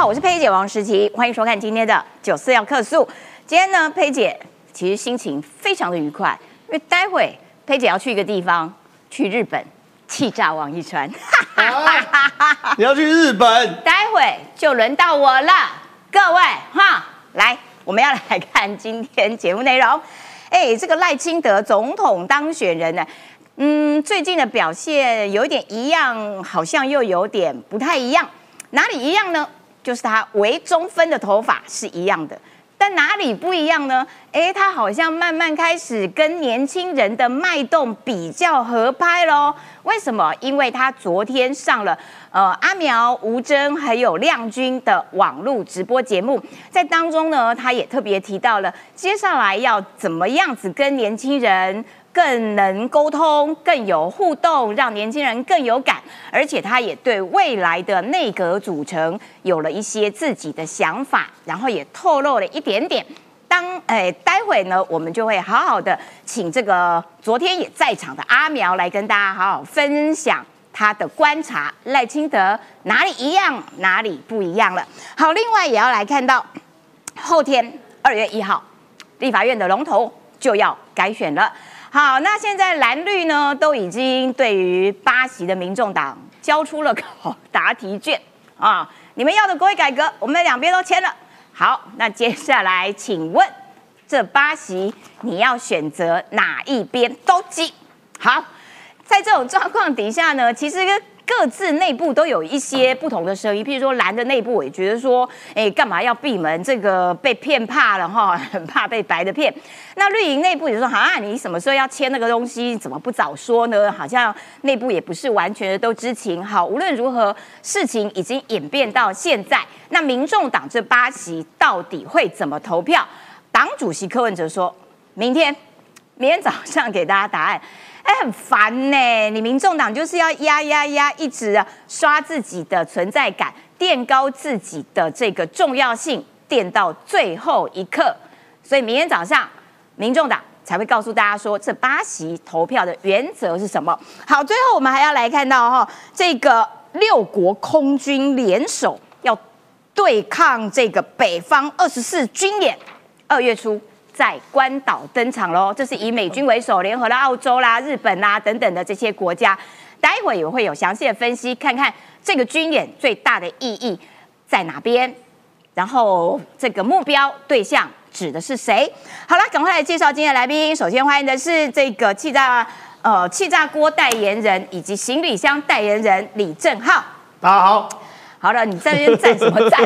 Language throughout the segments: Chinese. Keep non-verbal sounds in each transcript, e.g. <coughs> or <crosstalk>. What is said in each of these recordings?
好，我是佩姐王诗琪，欢迎收看今天的九四要客诉。今天呢，佩姐其实心情非常的愉快，因为待会佩姐要去一个地方，去日本气炸王一川。<laughs> 你要去日本？待会就轮到我了，各位哈，来，我们要来看今天节目内容。哎，这个赖清德总统当选人呢，嗯，最近的表现有点一样，好像又有点不太一样。哪里一样呢？就是他围中分的头发是一样的，但哪里不一样呢？哎，他好像慢慢开始跟年轻人的脉动比较合拍喽。为什么？因为他昨天上了呃阿苗、吴征还有亮君的网络直播节目，在当中呢，他也特别提到了接下来要怎么样子跟年轻人。更能沟通，更有互动，让年轻人更有感，而且他也对未来的内阁组成有了一些自己的想法，然后也透露了一点点。当诶，待会呢，我们就会好好的请这个昨天也在场的阿苗来跟大家好好分享他的观察，赖清德哪里一样，哪里不一样了。好，另外也要来看到后天二月一号，立法院的龙头就要改选了。好，那现在蓝绿呢都已经对于巴西的民众党交出了考答题卷啊，你们要的国会改革，我们两边都签了。好，那接下来请问这巴西你要选择哪一边都记？好，在这种状况底下呢，其实。各自内部都有一些不同的声音，譬如说蓝的内部也觉得说，哎，干嘛要闭门？这个被骗怕了哈，很怕被白的骗。那绿营内部也说，好啊，你什么时候要签那个东西？怎么不早说呢？好像内部也不是完全的都知情。好，无论如何，事情已经演变到现在，那民众党这八席到底会怎么投票？党主席柯文哲说，明天，明天早上给大家答案。很烦呢！你民众党就是要压压压，一直刷自己的存在感，垫高自己的这个重要性，垫到最后一刻。所以明天早上，民众党才会告诉大家说，这八席投票的原则是什么。好，最后我们还要来看到哈，这个六国空军联手要对抗这个北方二十四军演，二月初。在关岛登场喽！这是以美军为首，联合了澳洲啦、日本啦等等的这些国家。待会也会有详细的分析，看看这个军演最大的意义在哪边，然后这个目标对象指的是谁？好了，赶快来介绍今天的来宾。首先欢迎的是这个气炸呃气炸锅代言人以及行李箱代言人李正浩。大家好。好了，你在那边站什么站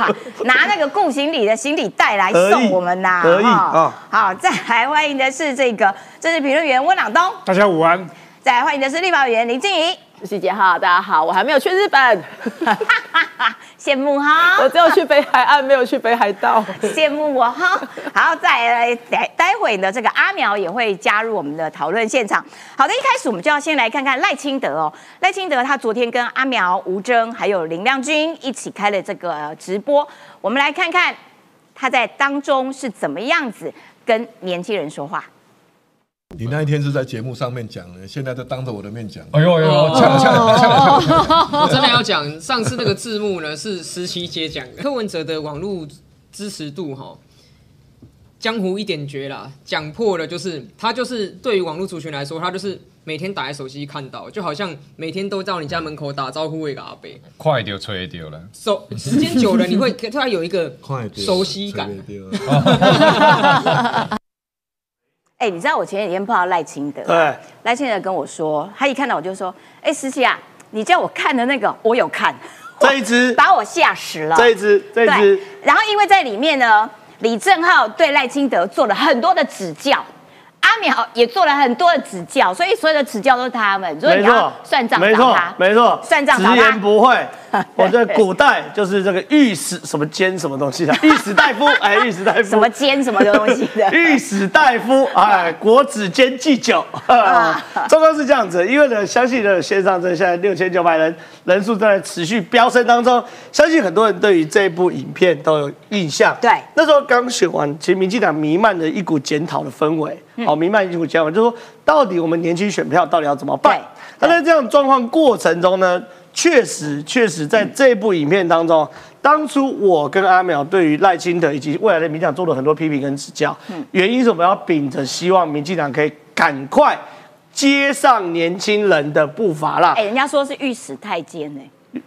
啊？<laughs> 拿那个顾行李的行李袋来送我们呐！好，再来欢迎的是这个政治评论员温朗东。大家午安。再来欢迎的是立法委员林静怡。徐姐好，大家好，我还没有去日本。<laughs> 羡慕哈，我只有去北海岸，没有去北海道。<laughs> 羡慕我哈，好，再来待待会呢，这个阿苗也会加入我们的讨论现场。好的，一开始我们就要先来看看赖清德哦，赖清德他昨天跟阿苗、吴征还有林亮君一起开了这个直播，我们来看看他在当中是怎么样子跟年轻人说话。你那一天是在节目上面讲的，现在在当着我的面讲。哎呦哎呦，呛呛呛！我真的要讲，上次那个字幕呢是十七阶讲的。柯文哲的网络支持度哈，江湖一点绝啦，讲破了就是他就是对于网络族群来说，他就是每天打开手机看到，就好像每天都到你家门口打招呼一个阿伯，快丢吹丢了。手时间久了，你会突然有一个熟悉感。<laughs> 哎，你知道我前几天碰到赖清德，对，赖清德跟我说，他一看到我就说，哎，思琪啊，你叫我看的那个，我有看，这一只把我吓死了，这一只，这一只，然后因为在里面呢，李正浩对赖清德做了很多的指教。阿苗也做了很多的指教，所以所有的指教都是他们。没错，算账没错，没错，算账直言不讳。<laughs> 我在古代就是这个御史什么监什么东西的 <laughs> 御史大夫，哎，御史大夫。什么监什么东西的？御史大夫，哎，国子监祭酒。状况是这样子，因为呢，相信的线上这现在六千九百人人数在持续飙升当中，相信很多人对于这部影片都有印象。对，那时候刚选完，其实民进党弥漫着一股检讨的氛围。好，弥漫一股检讨，就是说，到底我们年轻选票到底要怎么办？那在这样状况过程中呢，确实，确实在这部影片当中，当初我跟阿苗对于赖清德以及未来的民进党做了很多批评跟指教，原因是我们要秉着希望民进党可以赶快接上年轻人的步伐啦。哎，人家说是御史太监呢。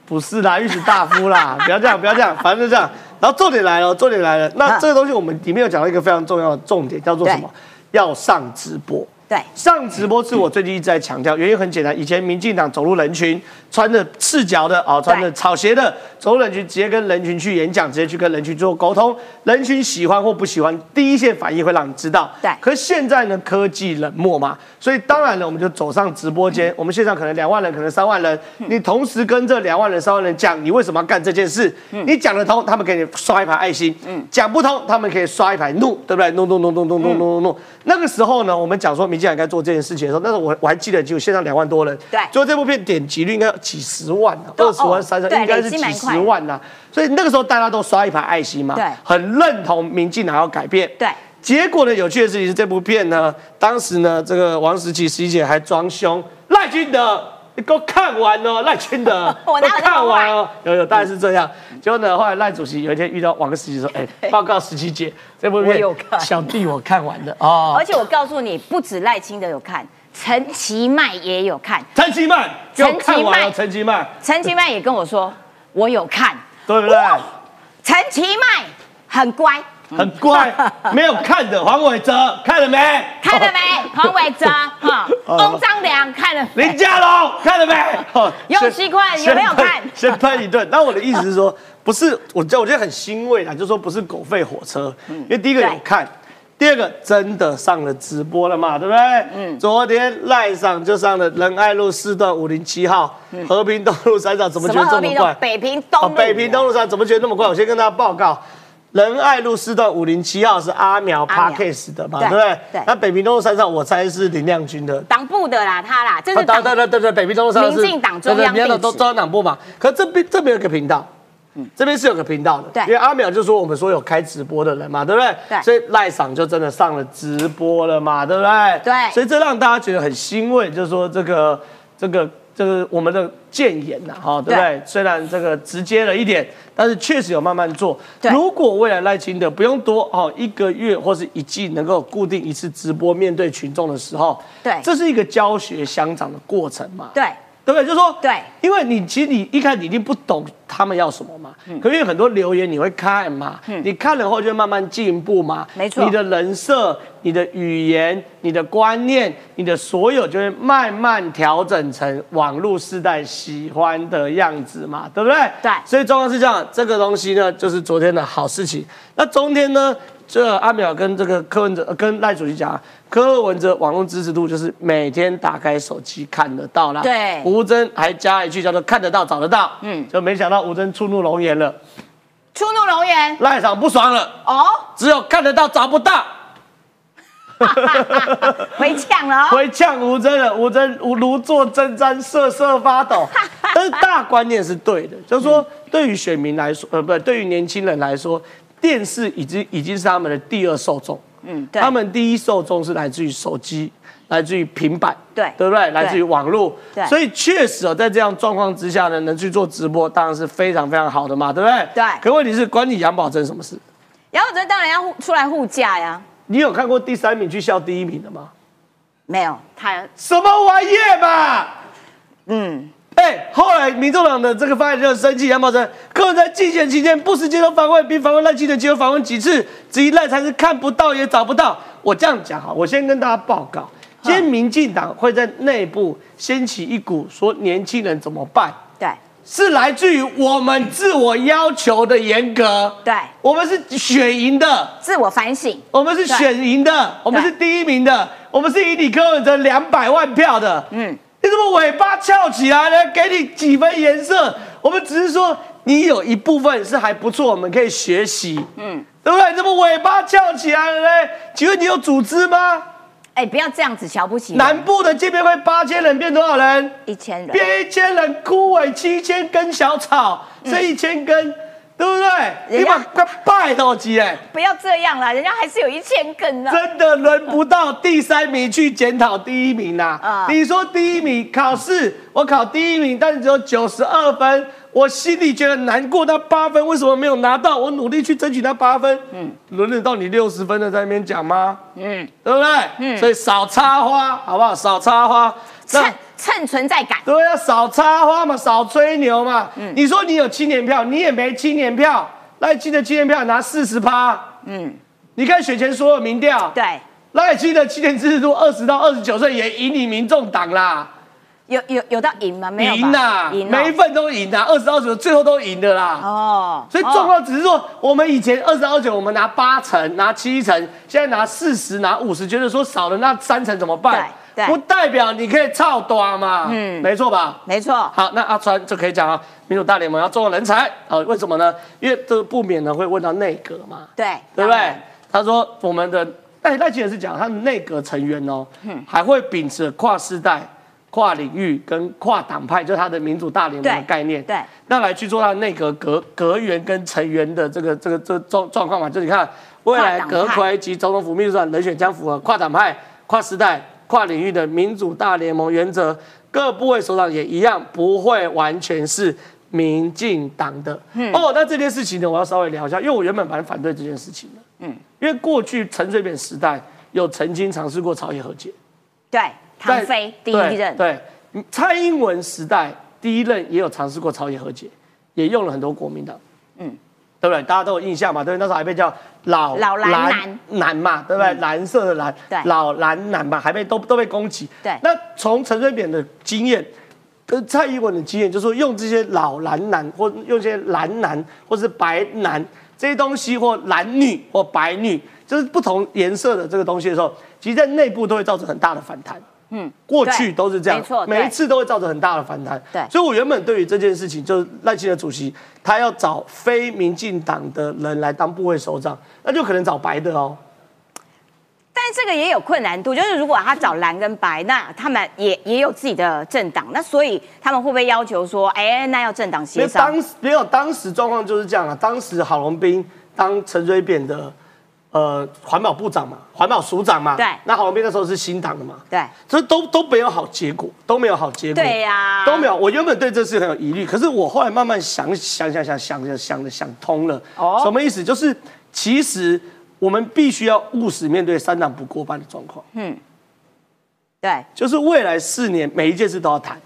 不是啦，御史大夫啦，<laughs> 不要这样，不要这样，反正就这样。然后重点来了，重点来了。那这个东西我们里面有讲到一个非常重要的重点，叫做什么？要上直播。对，上直播是我最近一直在强调，原因很简单，以前民进党走入人群，穿着赤脚的啊，穿着草鞋的走人群，直接跟人群去演讲，直接去跟人群做沟通，人群喜欢或不喜欢，第一线反应会让你知道。对，可是现在呢，科技冷漠嘛，所以当然了，我们就走上直播间，我们线上可能两万人，可能三万人，你同时跟这两万人、三万人讲，你为什么要干这件事？你讲得通，他们给你刷一排爱心；讲不通，他们可以刷一排怒，对不对？怒怒怒怒怒怒怒怒。那个时候呢，我们讲说民进党该做这件事情。的时候，那时候我我还记得，就线上两万多人，对，最后这部片点击率应该几十万呢，二十万、三十，应该是几十万呐。所以那个时候大家都刷一排爱心嘛，对，很认同民进党要改变，对。结果呢，有趣的事情是这部片呢，当时呢，这个王石琪、石姐还装凶赖清德，你给我看完哦，<laughs> 赖清德，我看完哦，有有大概是这样。结果呢，后来赖主席有一天遇到王石琪说，<laughs> 哎，报告石琪姐，这部片小弟我看完了哦，而且我告诉你，不止赖清德有看。陈其迈也有看，陈其迈，陈其迈，陈其迈，陈其迈也跟我说，我有看，对不对？陈其迈很乖，很乖，<laughs> 没有看的黄伟哲看了没？看了没？黄伟哲 <laughs> 哈，翁章良看了，林佳龙看了没？尤锡坤有没有看？<laughs> 先喷一顿。那我的意思是说，不是我，我觉得很欣慰啊，就是说不是狗吠火车，因为第一个有看。第二个真的上了直播了嘛，对不对？嗯。昨天赖上就上了仁爱路四段五零七号，和平东路三上怎么觉得这么快？北平东北平东路上怎么觉得那么快？我先跟大家报告，仁爱路四段五零七号是阿苗 Parkes 的嘛，对不对？对。那北平东路三上我猜是林亮君的党部的啦，他啦，这是党对对对对，北平东路三是民进党中央地址，中央党部嘛。可这边这边有个频道。这边是有个频道的，对，因为阿淼就说我们说有开直播的人嘛，对不对？对，所以赖嗓就真的上了直播了嘛，对不对？对，所以这让大家觉得很欣慰，就是说这个这个这个我们的谏言呐，哈，对不对？虽然这个直接了一点，但是确实有慢慢做。如果未来赖清德不用多哦，一个月或是一季能够固定一次直播面对群众的时候，对，这是一个教学相长的过程嘛。对。对不对？就说对，因为你其实你一开始已经不懂他们要什么嘛，嗯可因为很多留言你会看嘛，你看了后就会慢慢进步嘛，没错，你的人设、你的语言、你的观念、你的所有就会慢慢调整成网络世代喜欢的样子嘛，对不对？对，所以状况是这样，这个东西呢就是昨天的好事情。那中天呢？这阿淼跟这个柯文哲跟赖主席讲，柯文哲网络支持度就是每天打开手机看得到啦。对，吴征还加一句叫做看得到找得到。嗯，就没想到吴征触怒龙颜了，触怒龙颜，赖场不爽了。哦，只有看得到找不到，<laughs> 回呛了，回呛吴征了。吴征如坐针毡，瑟瑟发抖。<laughs> 但是大观念是对的，就是说对于选民来说，呃，不，对于年轻人来说。电视已经已经是他们的第二受众，嗯，他们第一受众是来自于手机，来自于平板，对，对不对？来自于网络，对，所以确实哦，在这样状况之下呢，能去做直播，当然是非常非常好的嘛，对不对？对。可问题是，关你杨宝珍什么事？杨宝珍当然要护出来护驾呀。你有看过第三名去笑第一名的吗？没有，他什么玩意嘛？嗯。哎，后来民众党的这个发言人生气，杨宝珍，个人在竞选期间不时接受访问，并访问赖清德，接受访问几次，质疑赖才是看不到也找不到。我这样讲哈，我先跟大家报告，今天民进党会在内部掀起一股说年轻人怎么办？对，是来自于我们自我要求的严格。对，我们是选赢的，自我反省。我们是选赢的，我们是第一名的，我们是以李柯文哲两百万票的。嗯。你怎么尾巴翘起来呢？给你几分颜色？我们只是说你有一部分是还不错，我们可以学习，嗯，对不对？怎么尾巴翘起来了呢？请问你有组织吗？哎，不要这样子瞧不起。南部的见面会八千人变多少人？一千人。变一千人，枯萎七千根小草，这一千根，对不对？你把个拜到机哎，不要这样啦，人家还是有一千根呢。真的轮不到第三名去检讨第一名呐、啊你说第一名考试我考第一名，但是只有九十二分，我心里觉得难过。那八分为什么没有拿到？我努力去争取那八分，嗯，轮得到你六十分的在那边讲吗？嗯，对不对？嗯，所以少插花，好不好？少插花。那蹭蹭存在感。对啊，少插花嘛，少吹牛嘛。嗯你说你有青年票，你也没青年票，赖清德青年票拿四十趴。嗯，你看选前所有民调，对，赖清德青年支持度二十到二十九岁也赢你民众党啦，有有有到赢吗？没有吧赢呐，赢哦每一份都赢啊，二十二九最后都赢的啦。哦，所以状况只是说，我们以前二十二九，我们拿八成，拿七成，现在拿四十，拿五十，觉得说少了那三成怎么办？不代表你可以操短嘛，嗯，没错吧？没错，好，那阿川就可以讲啊，民主大联盟要重用人才。啊、为什么呢？因为这个不免呢会问到内阁嘛，对，对不对？他说我们的赖赖清德是讲他的内阁成员哦，嗯。还会秉持跨世代、跨领域跟跨党派，就是他的民主大联盟的概念，对，那来去做他的内阁阁阁员跟成员的这个这个这个状状况嘛，就你看未来阁魁及总统府秘书长人选将符合跨党派、跨时代、跨领域的民主大联盟原则，各部位首长也一样不会完全是民进党的。哦，那这件事情呢，我要稍微聊一下，因为我原本蛮反对这件事情的。嗯，因为过去陈水扁时代有曾经尝试过朝野和解，对，唐在飞第一对任，对，蔡英文时代第一任也有尝试过朝野和解，也用了很多国民党，嗯，对不对？大家都有印象嘛？对不对，那时候还被叫老老蓝蓝蓝嘛，对不对？蓝色的蓝，对老蓝蓝嘛，还被都都被攻击。对那从陈水扁的经验。跟蔡英文的经验，就是说用这些老蓝男，或用这些蓝男，或是白男这些东西，或蓝女或白女，就是不同颜色的这个东西的时候，其实在内部都会造成很大的反弹。嗯，过去都是这样，没错每一次都会造成很大的反弹。对所以我原本对于这件事情，就是赖清德主席他要找非民进党的人来当部会首长，那就可能找白的哦。但是这个也有困难度，就是如果他找蓝跟白，那他们也也有自己的政党，那所以他们会不会要求说，哎，那要政党没协商？有当时没有当时状况就是这样啊。当时郝龙斌当陈水扁的呃环保部长嘛，环保署长嘛，对那郝龙斌那时候是新党的嘛，对所以都都没有好结果，都没有好结果。对呀都没有。我原本对这事很有疑虑，可是我后来慢慢想想想想想想想的想通了。哦什么意思？就是其实我们必须要务实面对三党不过半的状况，嗯对就是未来四年每一件事都要谈，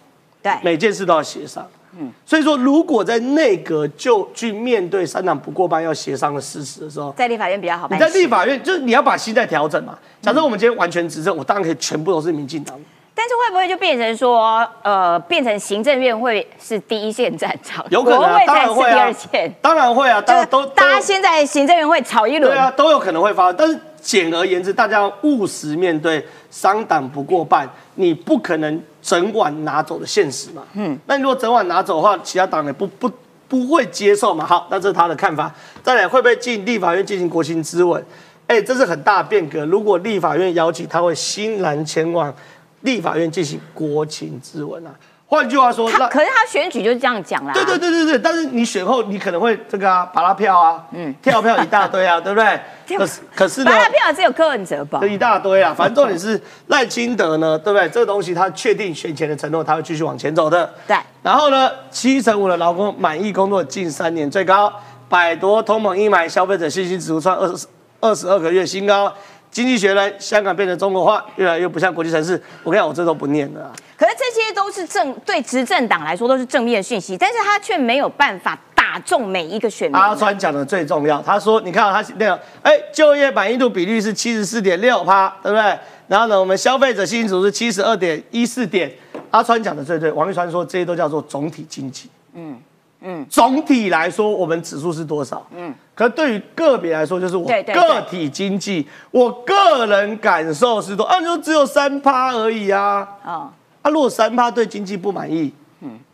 对每件事都要协商。嗯，所以说，如果在内阁就去面对三党不过半要协商的事实的时候，在立法院比较好你在。立法院就是你要把心态调整嘛。假设我们今天完全执政，我当然可以全部都是民进党。但是会不会就变成说，呃，变成行政院会是第一线战场，有可能、啊，当然会啊二线，，当然会啊，当然都大家都先在行政院会吵一轮，对啊，都有可能会发生。但是简而言之，大家要务实面对商党不过半，你不可能整晚拿走的现实嘛。嗯，那你如果整晚拿走的话，其他党也不不不会接受嘛。好，那这是他的看法。再来，会不会进立法院进行国情咨文？哎，这是很大的变革。如果立法院邀请，他会欣然前往立法院进行国情咨文啊。换句话说，他可是他选举就是这样讲啦。对对对对对，但是你选后你可能会这个啊，拔拉票啊，嗯，跳票一大堆啊，<laughs> 对不对？可是可是呢发，了票只有柯文哲吧这？一大堆啊，反正重点是赖清德呢，对不对？这个东西他确定选前的承诺，他会继续往前走的。对，然后呢，七成五的劳工满意工作近三年最高，百夺通膨阴霾，消费者信心指数创二十二十二个月新高。经济学人，香港变成中国化，越来越不像国际城市。我跟你讲，我这都不念了啊。可是这些都是正对执政党来说都是正面讯息，但是他却没有办法打中每一个选民。阿川讲的最重要，他说，你看他那个，哎，就业满意度比率是七十四点六趴，对不对？然后呢，我们消费者信心指数是七十二点一四点。阿川讲的最对，王玉川说这些都叫做总体经济。嗯嗯，总体来说，我们指数是多少？嗯，可是对于个别来说，就是我个体经济，我个人感受是多，啊，你说只有三趴而已啊。哦，啊，如果三趴对经济不满意，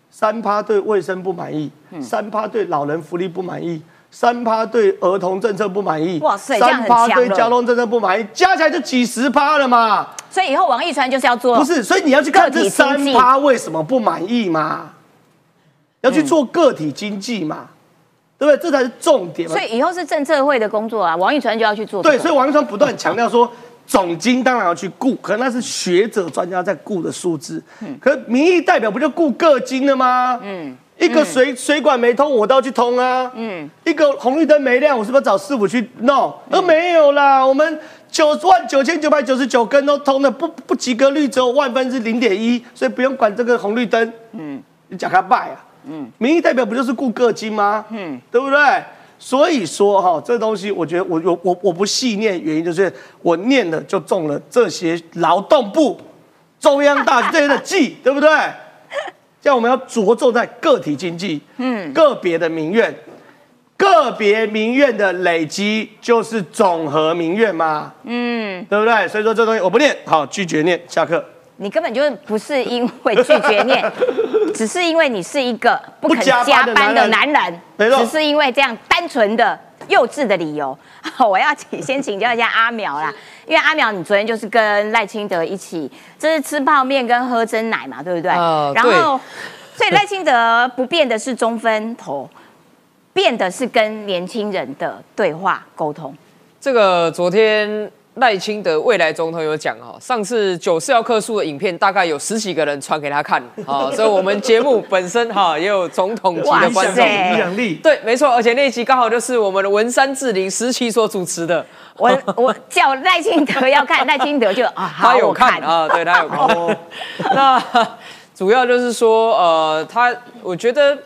三趴对卫生不满意，三趴对老人福利不满意，三趴对儿童政策不满意，哇塞这样三趴很强了对交通政策不满意，加起来就几十趴了嘛。所以以后王一川就是要做不是，所以你要去看这三趴为什么不满意嘛？要去做个体经济嘛。对不对？这才是重点嘛所。以以后是政策会的工作啊，王一川就要去做、这个。对，所以王一川不断强调说，总经当然要去顾，可那是学者专家在顾的数字。嗯可民意代表不就顾各经了吗？嗯，一个水水管没通，我都要去通啊。嗯，一个红绿灯没亮，我是不是找师傅去弄？而没有啦，我们九万九千九百九十九根都通的，不不及格率只有万分之零点一，所以不用管这个红绿灯。嗯，你讲他败啊。嗯，民意代表不就是顾各经吗？嗯，对不对？所以说哈，这东西我觉得我我我我不细念，原因就是我念了就中了这些劳动部、中央大这些的计，对不对？这样我们要着重在个体经济，嗯，个别的民怨，个别民怨的累积就是总和民怨嘛，嗯，对不对？所以说这东西我不念，好拒绝念，下课。你根本就不是因为拒绝念，<laughs> 只是因为你是一个不肯加加班的男人男人，只是因为这样单纯的幼稚的理由。<laughs> 我要请先请教一下阿苗啦，因为阿苗你昨天就是跟赖清德一起，这是吃泡面跟喝真奶嘛，对不对？呃然后，所以 <laughs> 赖清德不变的是中分头，变的是跟年轻人的对话沟通。这个昨天赖清德未来总统有讲哈，上次九四要克数的影片大概有十几个人传给他看啊，<laughs> 所以我们节目本身哈也有总统级的观众。塞影响力，对，没错，而且那一集刚好就是我们的文山志玲时期所主持的，我我叫赖清德要看，赖清德就啊，<laughs> 他有看啊，对他有看。<laughs> 那主要就是说，呃，他我觉得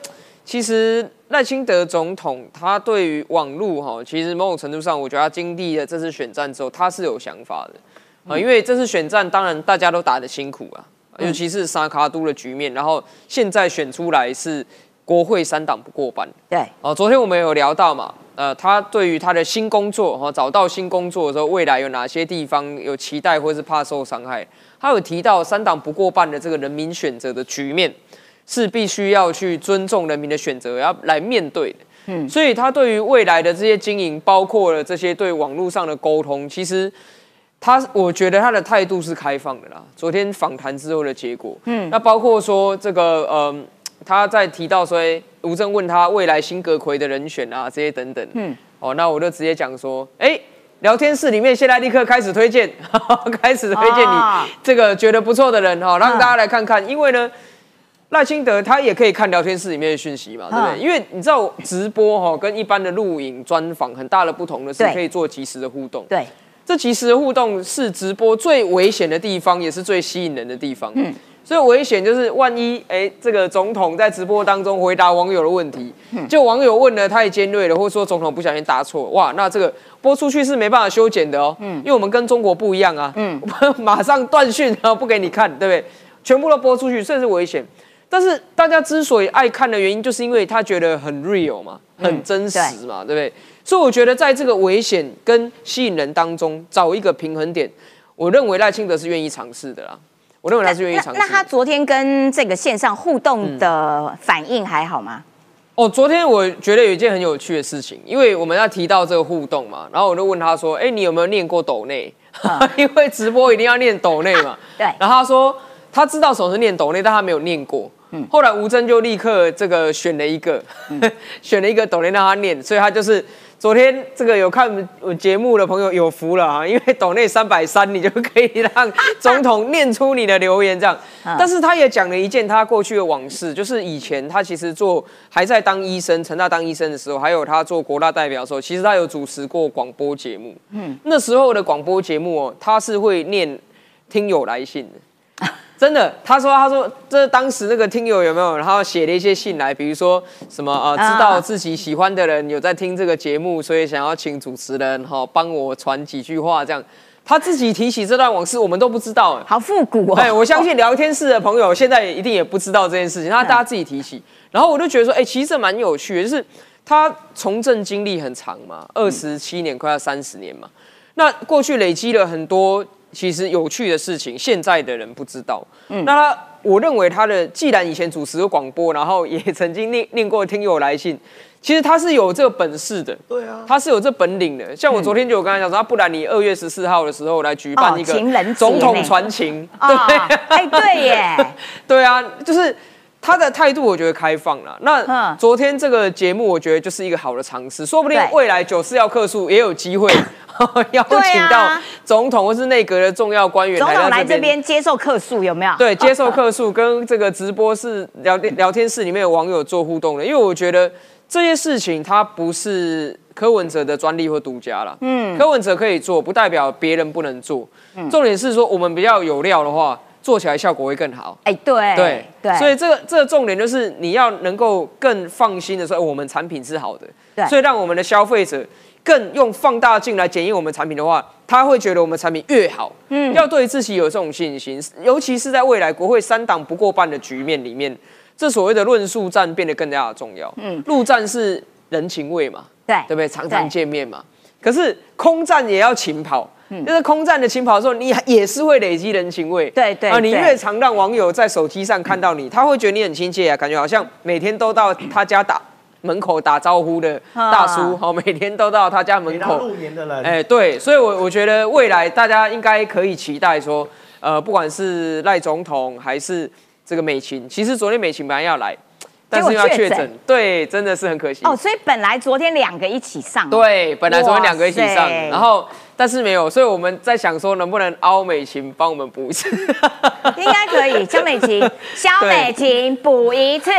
其实赖清德总统他对于网络哈，其实某种程度上，我觉得他经历了这次选战之后，他是有想法的啊、因为这次选战当然大家都打得辛苦啊，尤其是沙卡都的局面，然后现在选出来是国会三党不过半。对，哦，昨天我们有聊到嘛，呃，他对于他的新工作哈、找到新工作的时候，未来有哪些地方有期待或是怕受伤害？他有提到三党不过半的这个人民选择的局面，是必须要去尊重人民的选择，要来面对的。嗯，所以他对于未来的这些经营，包括了这些对网络上的沟通，其实他我觉得他的态度是开放的啦。昨天访谈之后的结果，嗯，那包括说这个，嗯、他在提到说，吴正问他未来新阁魁的人选啊，这些等等，嗯，哦，那我就直接讲说，哎、聊天室里面现在立刻开始推荐，<laughs> 开始推荐啊你这个觉得不错的人哈、让大家来看看，因为呢。赖清德他也可以看聊天室里面的讯息嘛，对不对？嗯因为你知道直播哈、跟一般的录影专访很大的不同的是可以做即时的互动。对，这即时的互动是直播最危险的地方，也是最吸引人的地方。嗯，所以危险就是万一哎，这个总统在直播当中回答网友的问题，就网友问的太尖锐了，或者说总统不小心答错，哇，那这个播出去是没办法修剪的哦。嗯，因为我们跟中国不一样啊。嗯，<laughs> 马上断讯，然后不给你看，对不对？全部都播出去，这是危险。但是大家之所以爱看的原因，就是因为他觉得很 real 嘛，很真实嘛，对不对？所以我觉得在这个危险跟吸引人当中找一个平衡点，我认为赖清德是愿意尝试的啦。我认为他是愿意尝试的。那那他昨天跟这个线上互动的反应还好吗？哦，昨天我觉得有一件很有趣的事情，因为我们要提到这个互动嘛，然后我就问他说：“哎，你有没有念过抖内？<laughs> 因为直播一定要念抖内嘛。<laughs> ”对然后他说他知道什么是念抖内，但他没有念过。后来吴征就立刻这个选了一个，<laughs> 选了一个抖内让他念，所以他就是昨天这个有看我节目的朋友有福了啊，<laughs> 因为抖内三百三，你就可以让总统念出你的留言这样。但是他也讲了一件他过去的往事，就是以前他其实做还在当医生，成大当医生的时候，还有他做国大代表的时候，其实他有主持过广播节目。嗯，那时候的广播节目哦，他是会念听友来信的。真的，他说，他说，这当时那个听友有没有，然后写了一些信来，比如说什么呃，啊知道自己喜欢的人有在听这个节目，所以想要请主持人哈帮我传几句话，这样。他自己提起这段往事，我们都不知道哎。好复古哦！哎，我相信聊天室的朋友现在一定也不知道这件事情，他大家自己提起。然后我就觉得说，哎，其实这蛮有趣的，就是他从政经历很长嘛，二十七年，快要三十年嘛。那过去累积了很多其实有趣的事情，现在的人不知道。嗯那他，我认为他的既然以前主持过广播，然后也曾经念念过听友来信，其实他是有这个本事的。对啊，他是有这本领的。像我昨天就有跟他讲说，啊不然你二月十四号的时候来举办哦一个总统呢传情，对，哎，对耶，<laughs> 对啊，就是他的态度我觉得开放了。那嗯昨天这个节目，我觉得就是一个好的尝试，说不定未来九四要客诉也有机会 <laughs> 邀对请到啊总统或是内阁的重要官员总统来这边接受客诉有没有？对，接受客诉跟这个直播室聊天聊天室里面有网友做互动的，因为我觉得这些事情它不是柯文哲的专利或独家了。嗯，柯文哲可以做，不代表别人不能做。重点是说我们比较有料的话，做起来效果会更好。哎，对对对，所以这个这个重点就是你要能够更放心的说，哎我们产品是好的，对所以让我们的消费者更用放大镜来检验我们产品的话，他会觉得我们产品越好，嗯，要对自己有这种信心，尤其是在未来国会三党不过半的局面里面，这所谓的论述战变得更加的重要。嗯，陆战是人情味嘛，对对不对？常常见面嘛，可是空战也要勤跑。嗯。就是空战的勤跑的时候，你也是会累积人情味。对对啊，你越常让网友在手机上看到你，他会觉得你很亲切啊，感觉好像每天都到他家打门口打招呼的大叔，啊。好，每天都到他家门口。入。年的人，哎，对，所以我我觉得未来大家应该可以期待说，呃，不管是赖总统还是这个美琴，其实昨天美琴本来要来，但是因为她确诊。诊，对，真的是很可惜。哦，所以本来昨天两个一起上，，对，本来昨天两个一起上，然后但是没有，所以我们在想说能不能凹美琴帮我们补一次。应该可以。肖美琴，<laughs> 肖美琴补一次，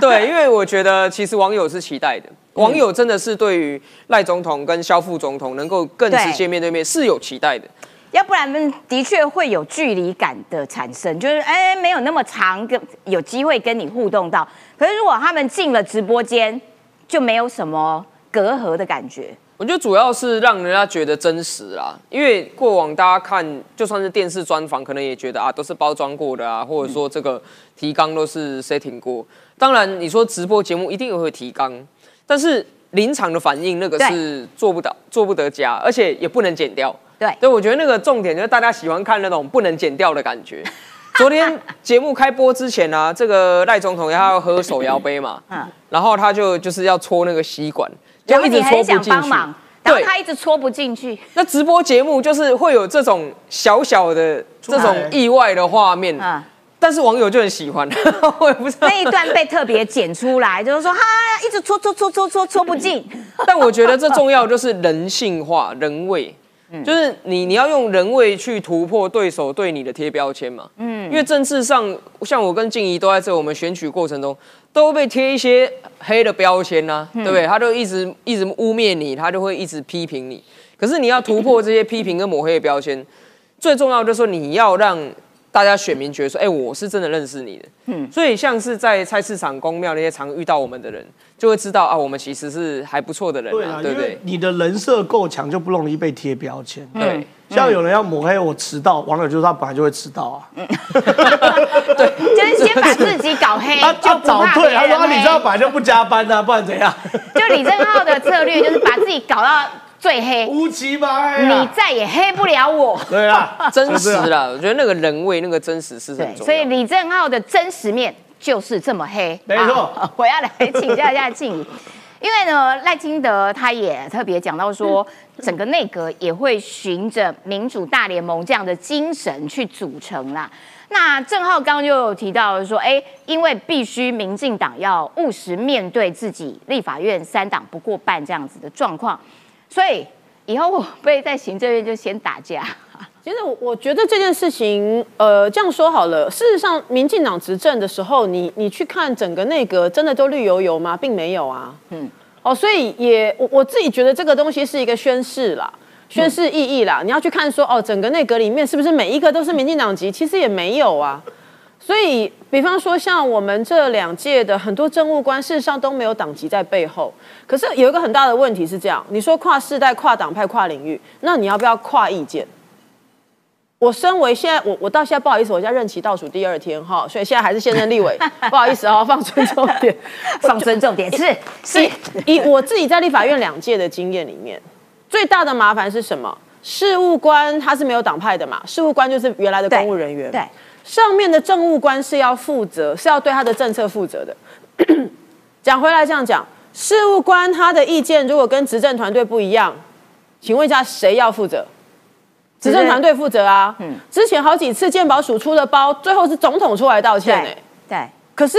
对，因为我觉得其实网友是期待的，网友真的是对于赖总统跟肖副总统能够更直接面对面是有期待的。要不然的确会有距离感的产生，就是哎没有那么长跟有机会跟你互动到。可是如果他们进了直播间，就没有什么隔阂的感觉。我觉得主要是让人家觉得真实啦，因为过往大家看，就算是电视专访，可能也觉得啊都是包装过的啊，或者说这个提纲都是 setting 过。当然，你说直播节目一定也会提纲，但是临场的反应那个是做不到、做不得加，而且也不能剪掉。对对，我觉得那个重点就是大家喜欢看那种不能剪掉的感觉。<laughs> 昨天节目开播之前啊，这个赖总统他要喝手摇杯嘛，嗯然后他就就是要搓那个吸管，然后就一直你很想戳不进去。帮忙，然后对他一直戳不进去。那直播节目就是会有这种小小的这种意外的画面，嗯，但是网友就很喜欢，<laughs> 我也不知道那。一段被特别剪出来，就是说哈，一直戳戳戳戳戳戳不进。但我觉得这重要就是人性化、人味，嗯就是你你要用人为去突破对手对你的贴标签嘛。嗯，因为政治上，像我跟静怡都在这我们选举过程中，都会被贴一些黑的标签呐、嗯对不对？他就一直一直污蔑你，他就会一直批评你。可是你要突破这些批评跟抹黑的标签，最重要就是说你要让大家选民觉得说，哎、我是真的认识你的。嗯，所以像是在菜市场、公庙那些常遇到我们的人，就会知道啊，我们其实是还不错的人啊，对啊，对你的人设够强，就不容易被贴标签。对，像有人要抹黑我迟到，网友就说他本来就会迟到啊，<laughs> 对就是先把自己搞黑，他 <laughs> 他就不怕早退，他说啊你知道本来就不加班啊，不然怎样？就李正浩的策略就是把自己搞到最黑，乌漆嘛黑你啊，再也黑不了我。对啊，<laughs> 真实就是啊啦，我觉得那个人味、那个真实是很对，重要。所以李正浩的真实面就是这么黑。没错好 <laughs> 我要来请教一下静怡，因为呢，赖清德他也特别讲到说，整个内阁也会循着民主大联盟这样的精神去组成啦。那郑浩刚刚就有提到说，哎，因为必须民进党要务实面对自己立法院三党不过半这样子的状况，所以以后我被在行政院就先打架。<laughs> 其实我我觉得这件事情，呃，这样说好了。事实上，民进党执政的时候，你你去看整个内阁，真的都绿油油吗？并没有啊。嗯。哦，所以也我我自己觉得这个东西是一个宣誓啦，宣誓意义啦。你要去看说，哦，整个内阁里面是不是每一个都是民进党籍？其实也没有啊。所以，比方说像我们这两届的很多政务官，事实上都没有党籍在背后。可是有一个很大的问题是这样：你说跨世代、跨党派、跨领域，那你要不要跨意见？我身为现在我我到现在不好意思，我现在任期倒数第二天哈，所以现在还是现任立委，<laughs> 不好意思哦，放尊重点。<laughs> 放尊重点是 <laughs> 是以以我自己在立法院两届的经验里面，最大的麻烦是什么？事务官他是没有党派的嘛，事务官就是原来的公务人员，对，上面的政务官是要负责，是要对他的政策负责的。<clears throat> 讲回来这样讲，事务官他的意见如果跟执政团队不一样，请问一下谁要负责？执政团队负责啊。嗯，之前好几次鉴宝署出的包，最后是总统出来道歉哎、对对，可是，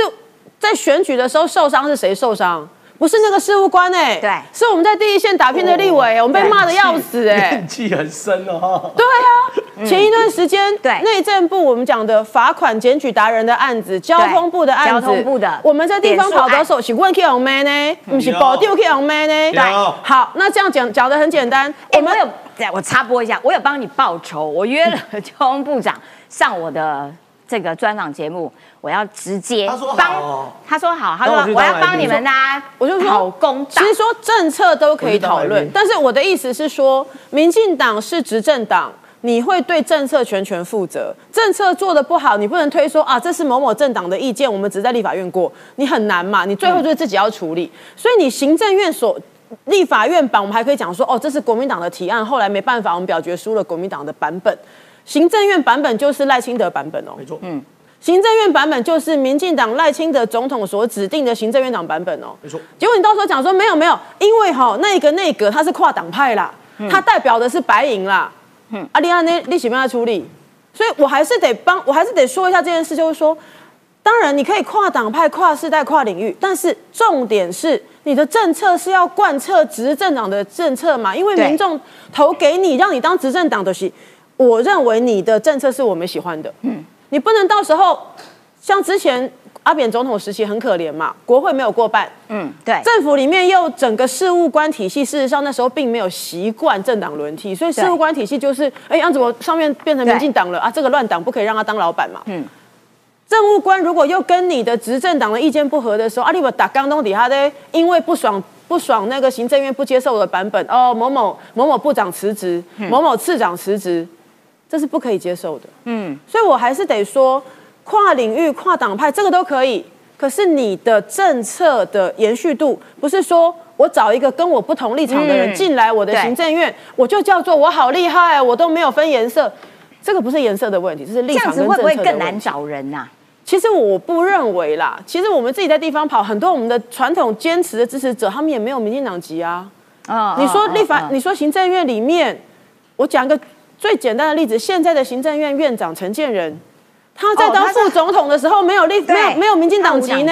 在选举的时候受伤是谁受伤？不是那个事务官哎、对。是我们在第一线打拼的立委、我们被骂的要死哎、怨气很深哦。对 <laughs> 啊，前一段时间，对。内政部我们讲的罚款检举达人的案子，交通部的案子，交通部的我们在地方跑的时候请问 K 红妹呢，不是保丢 K 红妹呢？对好，那这样讲讲的很简单，我们我有，对我插播一下，我有帮你报仇，我约了 <laughs> 交通部长上我的这个专访节目，我要直接他说帮哦，他说好，他说我要帮你们呐，我就说讨公道。其实说政策都可以讨论但是我的意思是说，民进党是执政党。你会对政策全权负责，政策做的不好，你不能推说啊，这是某某政党的意见，我们只在立法院过，你很难嘛，你最后就是自己要处理。所以你行政院所立法院版，我们还可以讲说，哦，这是国民党的提案，后来没办法，我们表决输了国民党的版本。行政院版本就是赖清德版本哦，没错，嗯，行政院版本就是民进党赖清德总统所指定的行政院长版本哦。没错。结果你到时候讲说没有没有，因为哈、那个内阁他是跨党派啦，他代表的是白银啦，嗯，啊，你安那你怎么样处理？所以我还是得帮，我还是得说一下这件事，就是说，当然你可以跨党派、跨世代、跨领域，但是重点是你的政策是要贯彻执政党的政策嘛，因为民众投给你，让你当执政党的是，我认为你的政策是我们喜欢的，嗯，你不能到时候像之前阿扁总统时期很可怜嘛，国会没有过半，嗯，对，政府里面又整个事务官体系，事实上那时候并没有习惯政党轮替，所以事务官体系就是，哎，样子我上面变成民进党了？啊，这个乱党不可以让他当老板嘛。嗯。嗯，政务官如果又跟你的执政党的意见不合的时候，阿里巴打刚东底下的，因为不爽不爽那个行政院不接受我的版本，哦，某某某某部长辞职，某某次长辞职，这是不可以接受的。嗯，所以我还是得说，跨领域、跨党派这个都可以。可是你的政策的延续度，不是说我找一个跟我不同立场的人嗯进来我的行政院，我就叫做我好厉害，我都没有分颜色。这个不是颜色的问题，这是立这样子会不会更难。找人呐？其实我不认为啦，其实我们自己在地方跑，很多我们的传统坚持的支持者，他们也没有民进党籍啊。嗯你说立法，你说行政院里面，我讲一个最简单的例子，现在的行政院院长陈建仁，他在当副总统的时候没有立，没有没有民进党籍呢，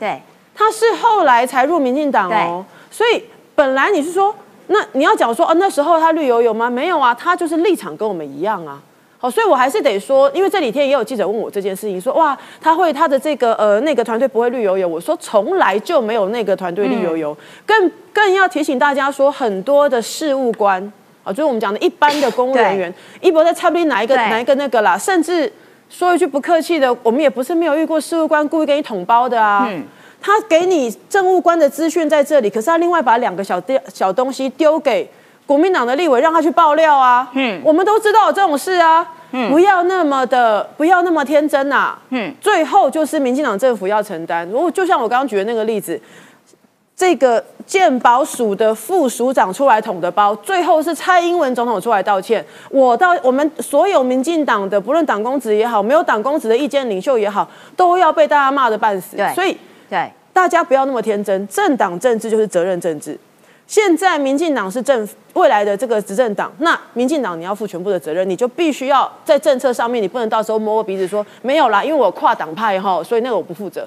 对，他是后来才入民进党哦，所以本来你是说，那你要讲说，哦，那时候他绿油油吗？没有啊，他就是立场跟我们一样啊。好，所以我还是得说，因为这几天也有记者问我这件事情，说哇，他会他的这个呃那个团队不会绿油油，我说从来就没有那个团队绿油油，更更要提醒大家说，很多的事务官啊，就是我们讲的一般的公务人员，一博在差不多哪一个哪一个那个啦，甚至说一句不客气的，我们也不是没有遇过事务官故意给你捅包的啊。嗯他给你政务官的资讯在这里，可是他另外把两个小丢小东西丢给国民党的立委，让他去爆料啊。嗯嗯，我们都知道有这种事啊。嗯，不要那么的，不要那么天真呐、嗯嗯，最后就是民进党政府要承担。如果就像我刚刚举的那个例子，这个鉴保署的副署长出来捅的包，最后是蔡英文总统出来道歉。我到我们所有民进党的，不论党公职也好，没有党公职的意见领袖也好，都要被大家骂的半死对。所以对，大家不要那么天真，政党政治就是责任政治。现在民进党是政未来的这个执政党，那民进党你要负全部的责任，你就必须要在政策上面，你不能到时候摸摸鼻子说没有啦，因为我跨党派哈，所以那个我不负责。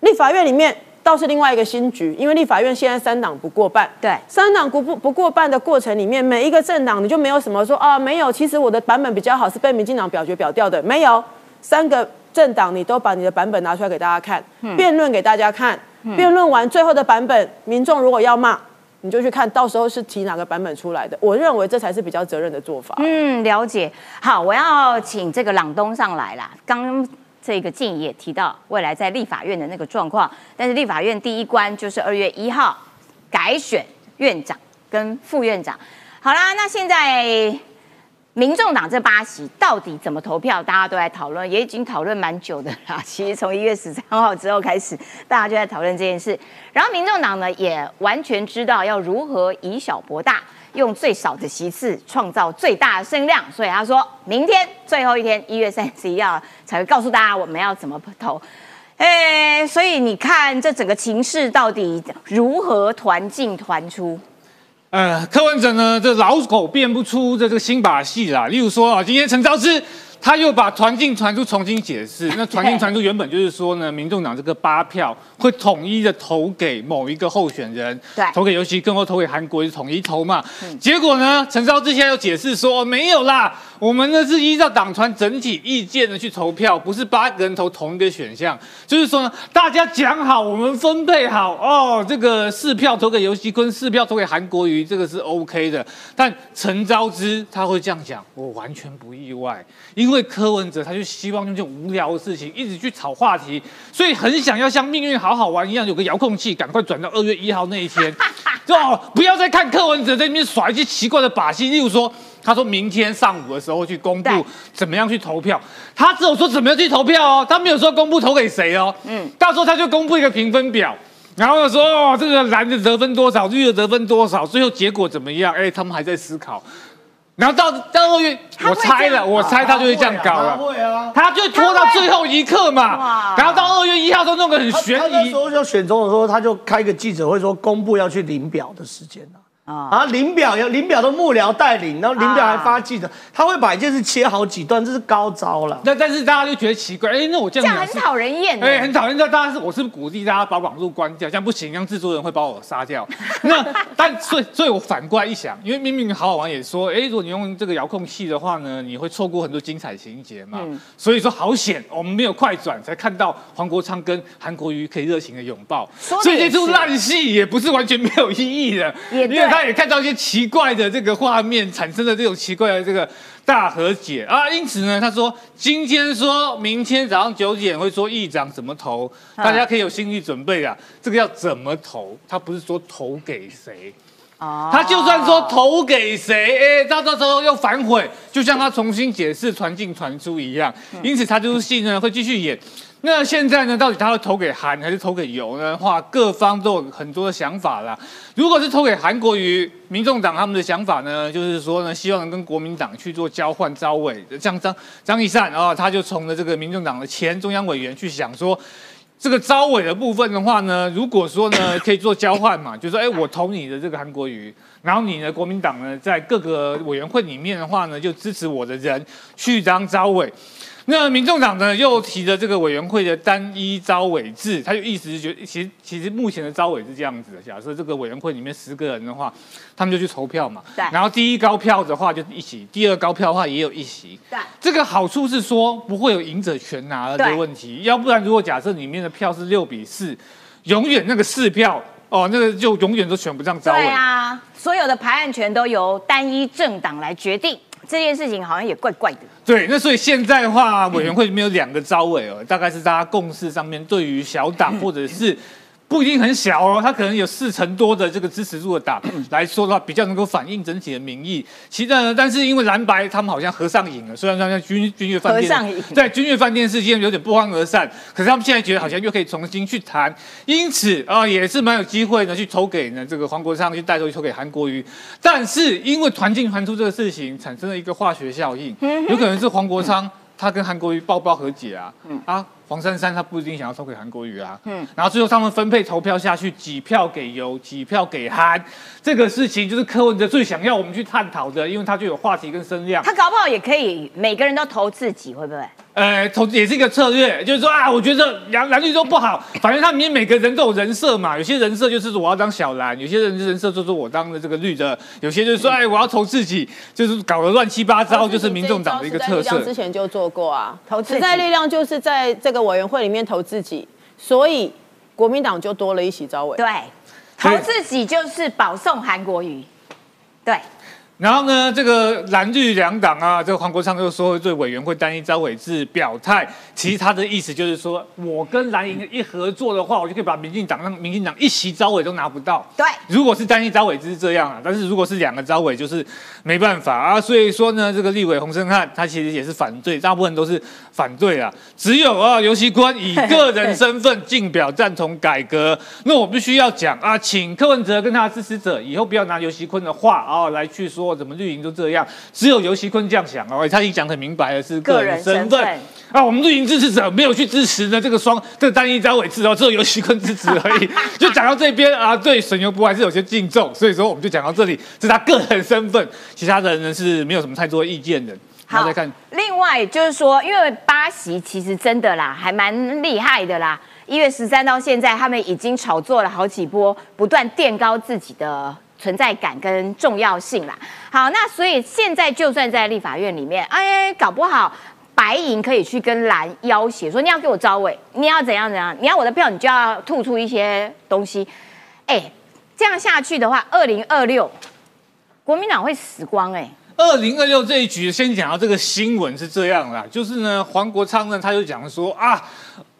立法院里面倒是另外一个新局，因为立法院现在三党不过半，对三党不不不过半的过程里面，每一个政党你就没有什么说啊，没有，其实我的版本比较好，是被民进党表决表掉的，没有，三个政党你都把你的版本拿出来给大家看，辩论给大家看，辩论完最后的版本，民众如果要骂。你就去看到时候是提哪个版本出来的，我认为这才是比较责任的做法。嗯，了解。好，我要请这个朗东上来啦。刚刚这个静也提到未来在立法院的那个状况，但是立法院第一关就是二月一号改选院长跟副院长。好啦，那现在民众党这八席到底怎么投票，大家都在讨论，也已经讨论蛮久的啦。其实从一月十三号之后开始，大家就在讨论这件事。然后民众党呢，也完全知道要如何以小博大，用最少的席次创造最大的声量。所以他说明天最后一天，一月三十一号才会告诉大家我们要怎么投。哎，所以你看这整个情势到底如何团进团出？呃，柯文哲呢，这老狗变不出这这个新把戏啦。例如说啊，今天陈昭之他又把传进传出重新解释，<laughs> 那传进传出原本就是说呢，民众党这个八票会统一的投给某一个候选人，对。投给尤其更后投给韩国瑜统一投嘛。结果呢，陈昭之现在又解释说、哦没有啦，我们呢是依照党团整体意见的去投票，不是八个人投同一个选项，就是说呢，大家讲好，我们分配好哦，这个四票投给尤其坤，四票投给韩国瑜，这个是 OK 的。但陈昭之他会这样讲，我完全不意外，因为柯文哲他就希望用这种无聊的事情一直去炒话题，所以很想要像命运好好玩一样，有个遥控器，赶快转到二月一号那一天，<laughs> 就哦不要再看柯文哲在那边耍一些奇怪的把戏，例如说。他说明天上午的时候去公对布怎么样去投票，他只有说怎么样去投票哦，他没有说公布投给谁哦。嗯，到时候他就公布一个评分表，然后呢说哦这个蓝的得分多少，绿的得分多少，最后结果怎么样？哎，他们还在思考。然后到到二月，我猜了，我猜他就会这样搞了，会啊。他就拖到最后一刻嘛。然后到二月一号都弄个很悬疑他那时，候要选总统的时候，他就开个记者会说公布要去领表的时间啊。啊，啊，领表有林表的幕僚带领，然后林表还发记者，他会把一件事切好几段，这是高招了。那但是大家就觉得奇怪，哎，那我这这样很讨人厌哎、的。很讨厌。那大家是我是不是鼓励大家把网络关掉，这样不行，这样制作人会把我杀掉。<laughs> 那但所以所以我反过来一想，因为明明好好玩也说，哎、如果你用这个遥控器的话呢，你会错过很多精彩情节嘛。嗯所以说好险，我们没有快转，才看到黄国昌跟韩国瑜可以热情的拥抱。所以这出烂戏也不是完全没有意义的，因为他也看到一些奇怪的这个画面，产生了这种奇怪的这个大和解啊。因此呢，他说今天说明天早上九点会说议长怎么投，嗯大家可以有心理准备啊。这个要怎么投，他不是说投给谁。哦他就算说投给谁，哎，到到时候又反悔，就像他重新解释传进传出一样。因此，他就是戏呢会继续演。那现在呢，到底他会投给韩还是投给尤呢？话各方都有很多的想法啦。如果是投给韩国瑜，民众党他们的想法呢，就是说呢，希望能跟国民党去做交换招委，像张张一善啊、他就从了这个民众党的前中央委员去想说。这个招委的部分的话呢，如果说呢可以做交换嘛，就说，哎，我投你的这个韩国瑜，然后你的国民党呢在各个委员会里面的话呢，就支持我的人去当招委。那民众党呢又提了这个委员会的单一招委制，他就意思是觉得，其实其实目前的招委是这样子的，假设这个委员会里面十个人的话，他们就去投票嘛，对。然后第一高票的话就一席，第二高票的话也有一席，对。这个好处是说不会有赢者全拿的问题，要不然如果假设里面的票是六比四，永远那个四票哦，那个就永远都选不上招委。对啊，所有的排案权都由单一政党来决定，这件事情好像也怪怪的。对，那所以现在的话，委员会里面有两个招委哦，大概是大家共识上面对于小党 <laughs> 或者是。不一定很小哦，他可能有四成多的这个支持度的党 <coughs> 来说的话，比较能够反映整体的民意。其实呢，但是因为蓝白他们好像合上瘾了，虽然说像君君悦饭店在君悦饭店事件有点不欢而散，可是他们现在觉得好像又可以重新去谈，因此啊、也是蛮有机会呢去投给呢这个黄国昌去带头去投给韩国瑜，但是因为团进团出这个事情产生了一个化学效应，有可能是黄国昌他跟韩国瑜抱抱和解啊，啊。黄珊珊她不一定想要投给韩国瑜啊，嗯，然后最后他们分配投票下去，几票给尤，几票给韩，这个事情就是柯文哲最想要我们去探讨的，因为他就有话题跟声量。他搞不好也可以，每个人都投自己，会不会？呃，投也是一个策略，就是说啊，我觉得蓝蓝绿都不好，反正他们里面每个人都有人设嘛，有些人设就是我要当小蓝，有些人人设就是我当的这个绿的，有些就是说哎我要投自己，就是搞得乱七八糟，就是民众党的一个特色。之前就做过啊，投自己时代力量就是在这个委员会里面投自己，所以国民党就多了一席招委。对，投自己就是保送韩国瑜。对，然后呢，这个蓝绿两党啊，这个黄国昌又说对委员会单一招委制表态，其实他的意思就是说，我跟蓝营一合作的话，我就可以把民进党让民进党一席招委都拿不到。对如果是单一招委制是这样啊，但是如果是两个招委，就是没办法啊。所以说呢，这个立委洪胜汉他其实也是反对，大部分都是反对啊。只有啊，尤其官以个人身份进表赞同改革。那我必须要讲啊，请柯文哲跟他的支持者以后不要拿尤其坤的话啊来去说说怎么绿营都这样，只有尤熙坤这样想哦，他已经讲得很明白了，是个人身份啊，我们绿营支持者没有去支持呢这个双这个单一张伟志哦，只有尤熙坤支持而已，<laughs> 就讲到这边啊，对沈油波还是有些敬重，所以说我们就讲到这里，这是他个人身份，其他的人呢是没有什么太多意见的。好再看另外就是说，因为巴西其实真的啦，还蛮厉害的啦。一月十三到现在，他们已经炒作了好几波，不断垫高自己的存在感跟重要性啦。好，那所以现在就算在立法院里面，哎，搞不好白银可以去跟蓝要挟，说你要给我招委，你要怎样怎样，你要我的票，你就要吐出一些东西。哎，这样下去的话，二零二六国民党会死光哎、二零二六这一局，先讲到这个新闻是这样啦，就是呢，黄国昌呢他就讲说啊。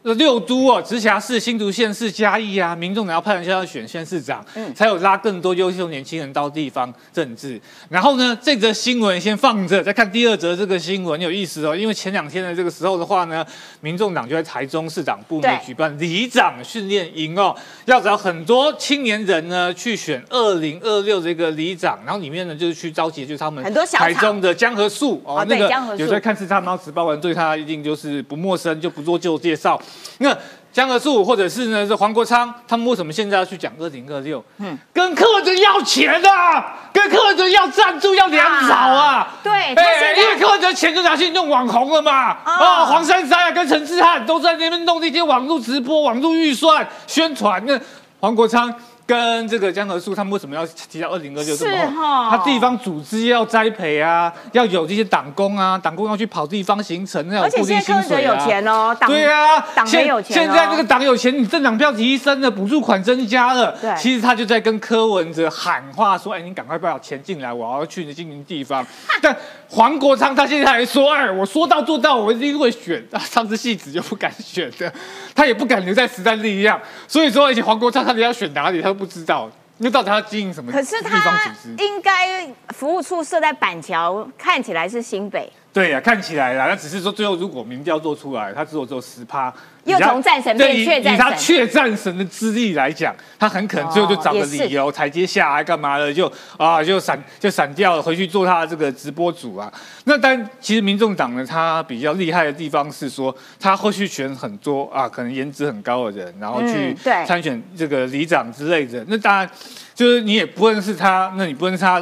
呃六都哦，直辖市、新竹县市、嘉义啊，民众党要派人下要选县市长，才有拉更多优秀年轻人到地方政治。然后呢，这则新闻先放着，再看第二则这个新闻有意思哦，因为前两天的这个时候的话呢，民众党就在台中市长部呢对举办里长训练营哦，要找很多青年人呢去选二零二六这个里长，然后里面呢就是去召集就是他们很多台中的江河树哦对那个有在看《四大猫时报》人对他一定就是不陌生，就不做旧介绍。那江河树或者是呢是黄国昌，他们为什么现在要去讲二零二六？嗯，跟柯文哲要钱啊，跟柯文哲要赞助要粮草啊。对因为柯文哲钱就拿去弄网红了嘛。哦啊，黄珊珊啊跟陈志汉都在那边弄那些网络直播、网络预算宣传。那黄国昌。跟这个江河树，他们为什么要提到二零二六这么是厚？哦他地方组织要栽培啊，要有这些党工啊，党工要去跑地方行程，要有而且固定现在柯文哲薪水啊。有钱哦，党对啊，党有钱哦现在这个党有钱，你政党票提升了，补助款增加了。对其实他就在跟柯文哲喊话说：“哎，你赶快把钱进来，我要去你经营地方。<laughs> ”但黄国昌他现在还说：“哎，我说到做到，我一定会选。”啊，上次戏子就不敢选的，他也不敢留在时代力量。所以说，而且黄国昌他要选哪里，他都不知道。那到底他经营什么可是地方他组织？应该服务处设在板桥，看起来是新北，对呀、看起来啦，那只是说最后如果民调做出来，他只有只有十趴，又从战神变血战神以他确战神的资历来讲，他很可能最后就找个理由台阶下来干嘛的，就啊就闪就闪掉了，回去做他的这个直播主啊。那但其实民众党呢，他比较厉害的地方是说，他后续选很多啊，可能颜值很高的人，然后去参选这个里长之类的。那当然。就是你也不认识他，那你不认识他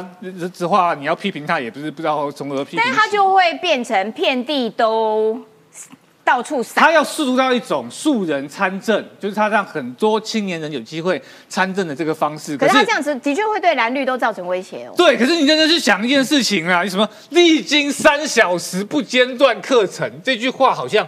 之话，你要批评他也不是不知道从何批评。但是他就会变成遍地都到处撒。他要塑造一种素人参政，就是他让很多青年人有机会参政的这个方式。可是他这样子的确会对蓝绿都造成威胁哦。对，可是你真的是想一件事情啊，你什么历经三小时不间断课程，这句话好像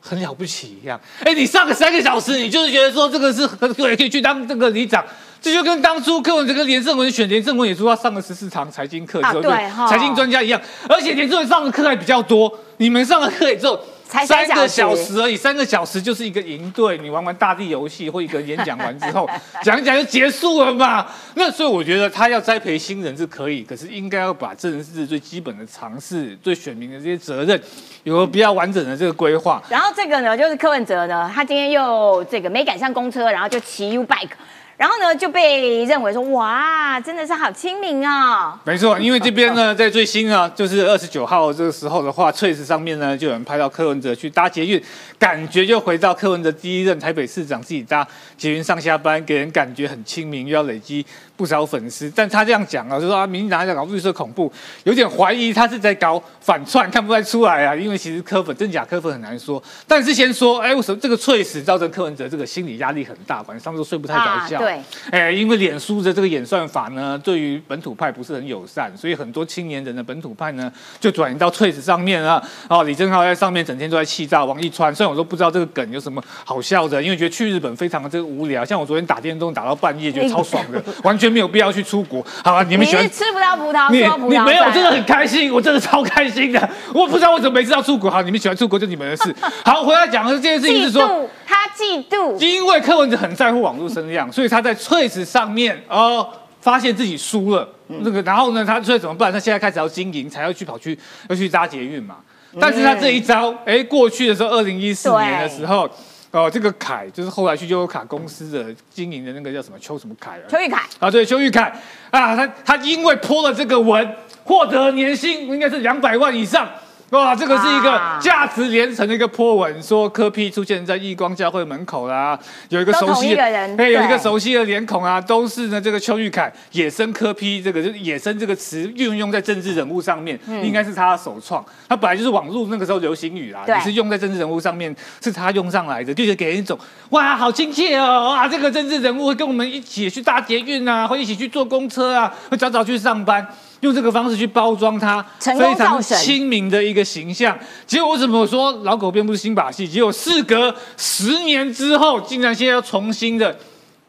很了不起一样。哎，你上个三个小时，你就是觉得说这个是很对，可以去当这个里长。这就跟当初柯文哲跟连胜文选连胜文也说他上了十四堂财经课，啊对不对哈财经专家一样，而且连胜文上的课还比较多，你们上了课也只有才三三个小时小时而已，三个小时就是一个营队，你玩玩大地游戏或一个演讲完之后，<laughs> 讲一讲就结束了嘛。那所以我觉得他要栽培新人是可以，可是应该要把政治最基本的常识、对选民的这些责任，有个比较完整的这个规划。然后这个呢，就是柯文哲呢，他今天又这个没赶上公车，然后就骑 U bike，然后呢就被认为说哇，真的是好亲民哦。没错，因为这边呢，<laughs> 在最新啊，就是二十九号这个时候的话，Trace 上面呢，就有人拍到柯文哲去搭捷运，感觉就回到柯文哲第一任台北市长自己搭捷运上下班，给人感觉很亲民，又要累积不少粉丝。但他这样讲啊，就说啊，民进党在搞绿色恐怖，有点怀疑他是在搞反串，看不太出来啊。因为其实柯粉真假柯粉很难说。但是先说，哎，为什么这个 Trace 造成柯文哲这个心理压力很大，晚上都睡不太着觉？啊对哎，因为脸书的这个演算法呢，对于本土派不是很友善，所以很多青年人的本土派呢，就转移到 Trace 上面啊。哦，李正浩在上面整天都在气炸王一川，虽然我都不知道这个梗有什么好笑的，因为觉得去日本非常的这个无聊。像我昨天打电动打到半夜，觉得超爽的，完全没有必要去出国。好啊，你你们喜欢是吃不到葡萄你说葡萄你没有，真的很开心，我真的超开心的。我不知道为什么每次要出国，好，你们喜欢出国就你们的事。<laughs> 好，回来讲的这件事情是说。他嫉妒。因为柯文哲很在乎网络声量，所以他在 Trace 上面哦，发现自己输了，那个，然后呢，他所以怎么办？他现在开始要经营，才要去跑去要去搭捷运嘛。但是他这一招，哎，过去的时候，二零一四年的时候，哦，这个凯就是后来去优卡公司的经营的那个叫什么邱什么凯啊，邱玉凯，啊，对，邱玉凯。啊，他他因为泼了这个文，获得年薪应该是两百万以上。哇，这个是一个价值连城的一个波文，说柯 P 出现在义光教会门口啦，有一个熟悉的人哎，有一个熟悉的脸孔啊，都是呢这个邱玉凯野生柯 P 这个就是野生这个词运用在政治人物上面，应该是他的首创。他本来就是网络那个时候流行语啊，对。也是用在政治人物上面，是他用上来的，就是给人一种哇好亲切哦，哇这个政治人物会跟我们一起去搭捷运啊，会一起去坐公车啊，会早早去上班。用这个方式去包装他非常亲民的一个形象，结果我怎么说老狗变不是新把戏？结果事隔十年之后，竟然现在要重新的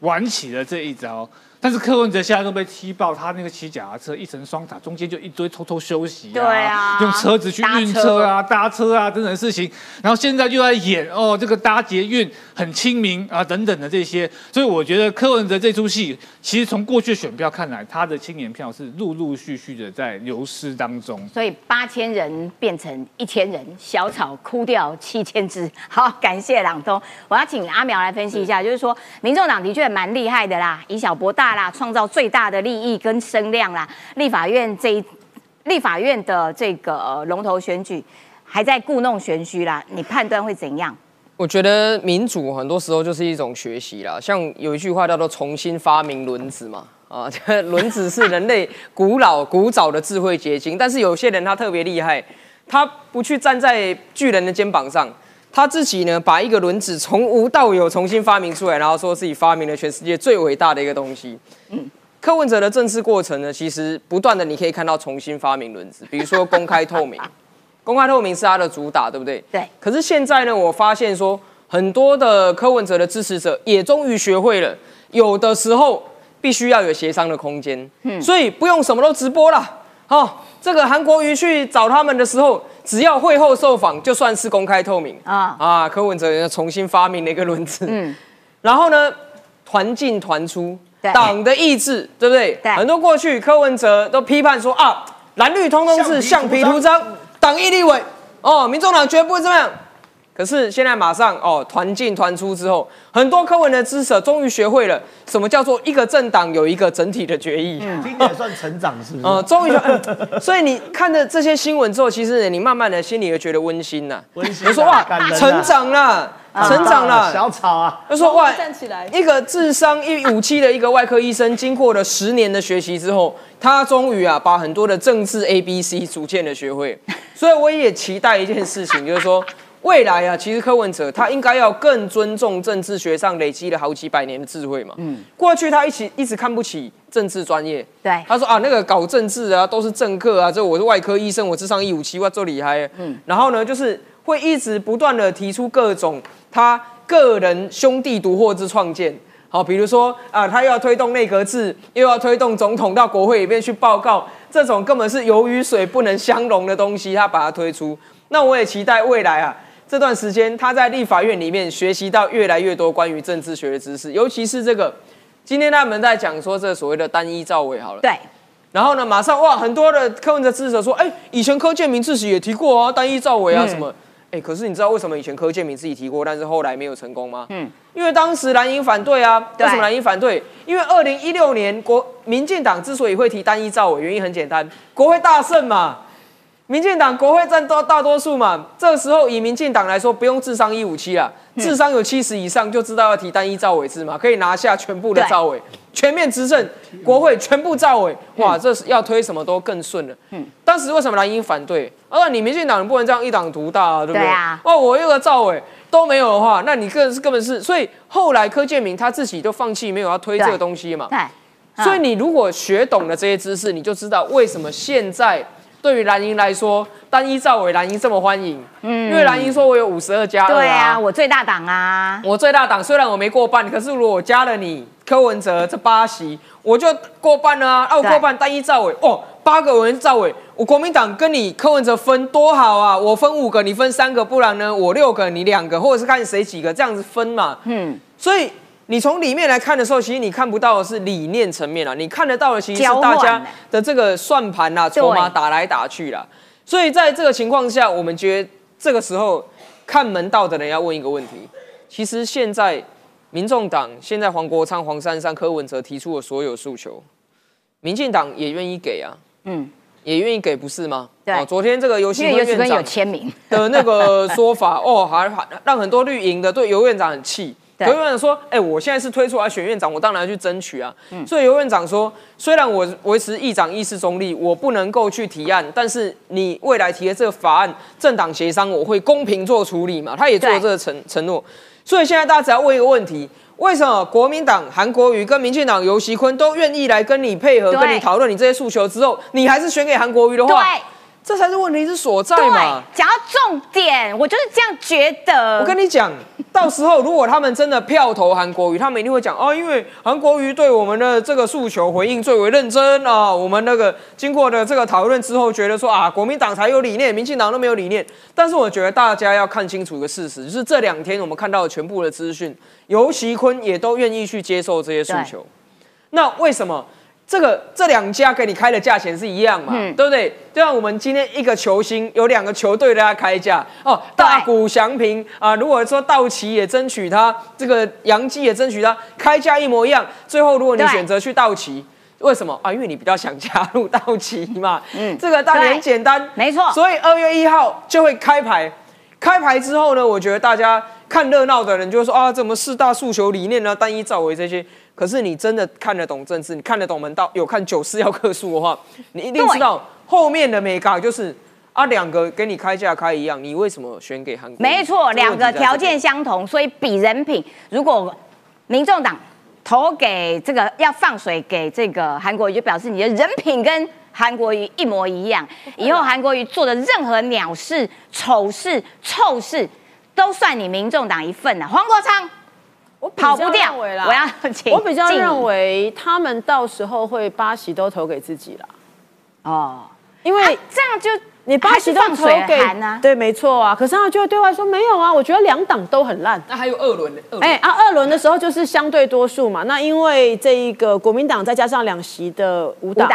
玩起了这一招。但是柯文哲现在都被踢爆，他那个骑脚踏车一层双塔，中间就一堆偷偷休息啊，对啊用车子去运车啊、搭车啊等等的事情，然后现在就在演哦，这个搭捷运很亲民啊等等的这些，所以我觉得柯文哲这出戏，其实从过去的选票看来，他的青年票是陆陆续续的在流失当中。所以八千人变成一千人，小草枯掉七千只。好，感谢朗东。我要请阿苗来分析一下，就是说，民众党的确蛮厉害的啦，以小博大啦，创造最大的利益跟声量啦。立法院这一立法院的这个龙头选举还在故弄玄虚啦，你判断会怎样？我觉得民主很多时候就是一种学习啦，像有一句话叫做“重新发明轮子”嘛，啊，这轮子是人类古老古早的智慧结晶，但是有些人他特别厉害，他不去站在巨人的肩膀上，他自己呢把一个轮子从无到有重新发明出来，然后说自己发明了全世界最伟大的一个东西。嗯，柯文哲的政治过程呢，其实不断的你可以看到重新发明轮子，比如说公开透明，<laughs> 公开透明是他的主打，对不对？对。可是现在呢，我发现说很多的柯文哲的支持者也终于学会了，有的时候必须要有协商的空间。嗯，所以不用什么都直播了。哦，这个韩国瑜去找他们的时候，只要会后受访，就算是公开透明啊啊啊！柯文哲又重新发明了一个轮子。嗯，然后呢，团进团出对，党的意志，对不对？对很多过去柯文哲都批判说啊，蓝绿通通是橡皮图章，党意立委哦，民众党绝不会这样。可是现在马上哦，团进团出之后，很多柯文的支持者终于学会了什么叫做一个政党有一个整体的决议。今年算成长是不是？呃，终于 <laughs> 所以你看着这些新闻之后，其实你慢慢的心里会觉得温馨呐、温馨啊你说哇成长了，成长了，小草啊，就说哇，站起来一个智商一五七的一个外科医生，经过了十年的学习之后，他终于啊把很多的政治 A B C 逐渐的学会。所以我也期待一件事情，就是说未来啊，其实柯文哲他应该要更尊重政治学上累积了好几百年的智慧嘛。嗯，过去他一起一直看不起政治专业。对他说啊，那个搞政治啊，都是政客啊，这我是外科医生，我智商一五七，我最厉害。嗯，然后呢，就是会一直不断的提出各种他个人兄弟独获之创建。好，比如说啊，他又要推动内阁制，又要推动总统到国会里面去报告，这种根本是油与水不能相容的东西，他把它推出。那我也期待未来啊，这段时间他在立法院里面学习到越来越多关于政治学的知识，尤其是这个，今天他们在讲说这所谓的单一赵伟好了。对，然后呢，马上哇，很多的柯文哲支持者说，哎，以前柯建明自己也提过啊，单一赵伟啊什么。哎，可是你知道为什么以前柯建明自己提过，但是后来没有成功吗？嗯，因为当时蓝营反对啊。对为什么蓝营反对？因为二零一六年国民进党之所以会提单一赵伟，原因很简单，国会大胜嘛。民进党国会占多大多数嘛，这个时候以民进党来说，不用智商一五七啦，智商有七十以上就知道要提单一赵伟制嘛，可以拿下全部的对赵伟，全面执政，国会全部赵伟，哇，这是要推什么都更顺了。嗯，当时为什么蓝营反对？啊，你民进党不能这样一党独大啊，对不对？对啊哦，我有个赵伟都没有的话，那你根根本是，所以后来柯建明他自己都放弃没有要推这个对东西嘛。所以你如果学懂了这些知识，你就知道为什么现在对于蓝营来说，单一赵伟蓝营这么欢迎。嗯，因为蓝营说我有五十二加二对啊，我最大党啊，我最大党虽然我没过半，可是如果我加了你柯文哲这八席，我就过半了啊！啊，我对过半单一赵伟哦，八个委员赵伟，我国民党跟你柯文哲分多好啊！我分五个，你分三个，不然呢我六个，你两个，或者是看谁几个这样子分嘛。嗯，所以你从里面来看的时候，其实你看不到的是理念层面啊，你看得到的其实是大家的这个算盘啦、筹码打来打去啦。所以在这个情况下，我们觉得这个时候看门道的人要问一个问题：其实现在民众党现在黄国昌、黄珊珊、柯文哲提出的所有诉求，民进党也愿意给啊。嗯，也愿意给，不是吗？对哦昨天这个游戏游院长签名，的那个说法，哦，还还让很多绿营的对游院长很气。对游院长说：“哎、我现在是推出来选院长，我当然要去争取啊。嗯所以尤院长说，虽然我维持议长议事中立，我不能够去提案，但是你未来提的这个法案，政党协商我会公平做处理嘛。他也做了这个承承诺。所以现在大家只要问一个问题：为什么国民党韩国瑜跟民进党游锡坤都愿意来跟你配合，跟你讨论你这些诉求之后，你还是选给韩国瑜的话，对这才是问题之所在嘛。，讲到重点，我就是这样觉得。我跟你讲，到时候如果他们真的票投韩国瑜，他们一定会讲哦，因为韩国瑜对我们的这个诉求回应最为认真啊。我们那个经过的这个讨论之后，觉得说啊，国民党才有理念，民进党都没有理念。但是我觉得大家要看清楚一个事实，就是这两天我们看到的全部的资讯，尤其坤也都愿意去接受这些诉求。那为什么？这个这两家给你开的价钱是一样嘛，嗯对不对？就像我们今天一个球星有两个球队对他开价哦，大谷祥平啊，如果说道奇也争取他，这个杨基也争取他，开价一模一样，最后如果你对选择去道奇，为什么啊？因为你比较想加入道奇嘛，嗯嗯，这个道理很简单，没错所以二月一号就会开牌，开牌之后呢，我觉得大家看热闹的人就会说啊，怎么四大诉求理念呢、单一造为这些。可是你真的看得懂政治，你看得懂门道，有看九四要克数的话，<laughs> 你一定知道后面的美感就是啊，两个给你开价开一样，你为什么选给韩国？没错，这两个条件相同，所以比人品。如果民众党投给这个要放水给这个韩国瑜，就表示你的人品跟韩国瑜一模一样。<laughs> 以后韩国瑜做的任何鸟事、丑事、臭事，都算你民众党一份了。黄国昌我跑不掉，认为啦我要请 <laughs> 我比较认为他们到时候会八席都投给自己了，哦，因为哎，这样就你八席都投给函啊对，没错啊。可是他就会对外说没有啊，我觉得两党都很烂。那还有二轮的，二轮哎、啊，二轮的时候就是相对多数嘛。那因为这一个国民党再加上两席的五党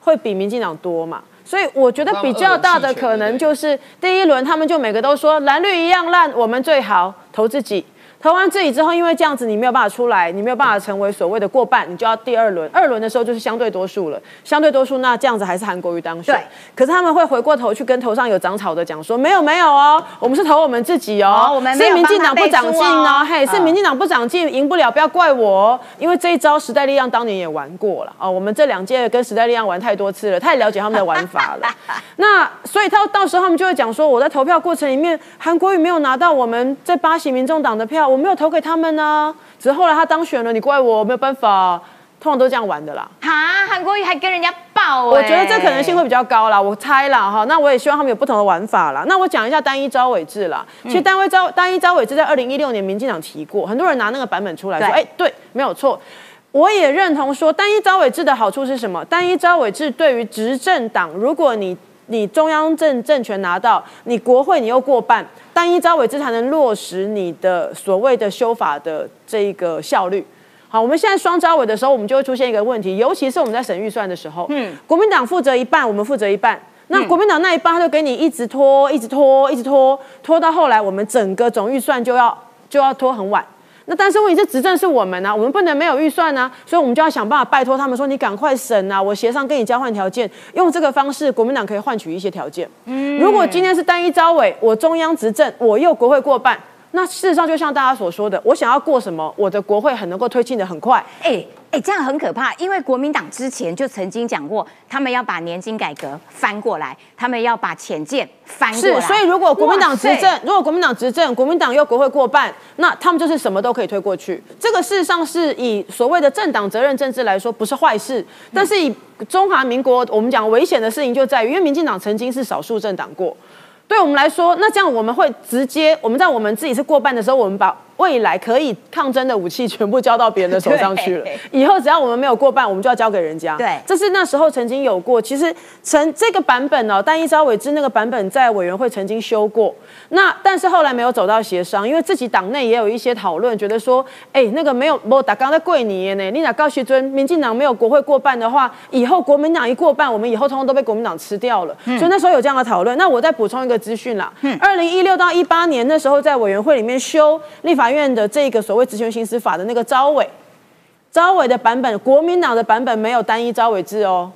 会比民进党多嘛，所以我觉得比较大的可能就是第一轮他们就每个都说蓝绿一样烂，我们最好投自己。投完自己之后，因为这样子你没有办法出来，你没有办法成为所谓的过半，你就要第二轮。二轮的时候就是相对多数了，相对多数那这样子还是韩国瑜当选。对可是他们会回过头去跟头上有长草的讲说，没有没有哦，我们是投我们自己哦，哦我们是民进党不长进哦哦，嘿，是嗯民进党不长进，赢不了，不要怪我哦，因为这一招时代力量当年也玩过了哦，我们这两届跟时代力量玩太多次了，太了解他们的玩法了。<laughs> 那所以他到时候他们就会讲说，我在投票过程里面，韩国瑜没有拿到我们这八席民众党的票，我没有投给他们呢、只是后来他当选了，你怪我没有办法，通常都这样玩的啦。哈，韩国瑜还跟人家爆、我觉得哎这可能性会比较高啦，我猜啦哈。那我也希望他们有不同的玩法啦。那我讲一下单一招委制啦。其实单位招单一招委制在二零一六年民进党提过，很多人拿那个版本出来说，对哎，对，没有错。我也认同说，单一招委制的好处是什么？单一招委制对于执政党，如果你你中央政政权拿到，你国会你又过半，单一招委制才能落实你的所谓的修法的这一个效率。好，我们现在双招委的时候，我们就会出现一个问题，尤其是我们在审预算的时候，嗯，国民党负责一半，我们负责一半。那国民党那一半，他就给你一直拖，一直拖，一直拖，拖到后来，我们整个总预算就要就要拖很晚。那但是问题是执政是我们啊，我们不能没有预算啊，所以我们就要想办法拜托他们说，你赶快审啊，我协商跟你交换条件，用这个方式，国民党可以换取一些条件。如果今天是单一招委，我中央执政，我又国会过半，那事实上就像大家所说的，我想要过什么，我的国会很能够推进的很快。哎哎，这样很可怕，因为国民党之前就曾经讲过，他们要把年金改革翻过来，他们要把浅见翻过来。是，所以如果国民党执政，如果国民党执政，国民党又国会过半，那他们就是什么都可以推过去。这个事实上是以所谓的政党责任政治来说，不是坏事。但是以中华民国，我们讲危险的事情就在于，因为民进党曾经是少数政党过。对我们来说，那这样我们会直接，我们在我们自己是过半的时候，我们把未来可以抗争的武器全部交到别人的手上去了。以后只要我们没有过半，我们就要交给人家。对这是那时候曾经有过。其实曾这个版本哦，单一招委之那个版本在委员会曾经修过。那但是后来没有走到协商，因为自己党内也有一些讨论，觉得说，哎，那个没有我打刚在跪你呢，你哪高学尊，民进党没有国会过半的话，以后国民党一过半，我们以后通通都被国民党吃掉了。所以那时候有这样的讨论。那我再补充一个资讯啦，二零一六到一八年那时候在委员会里面修立法院的这个所谓职权行使法的那个招委。招委的版本，国民党的版本没有单一招委制哦，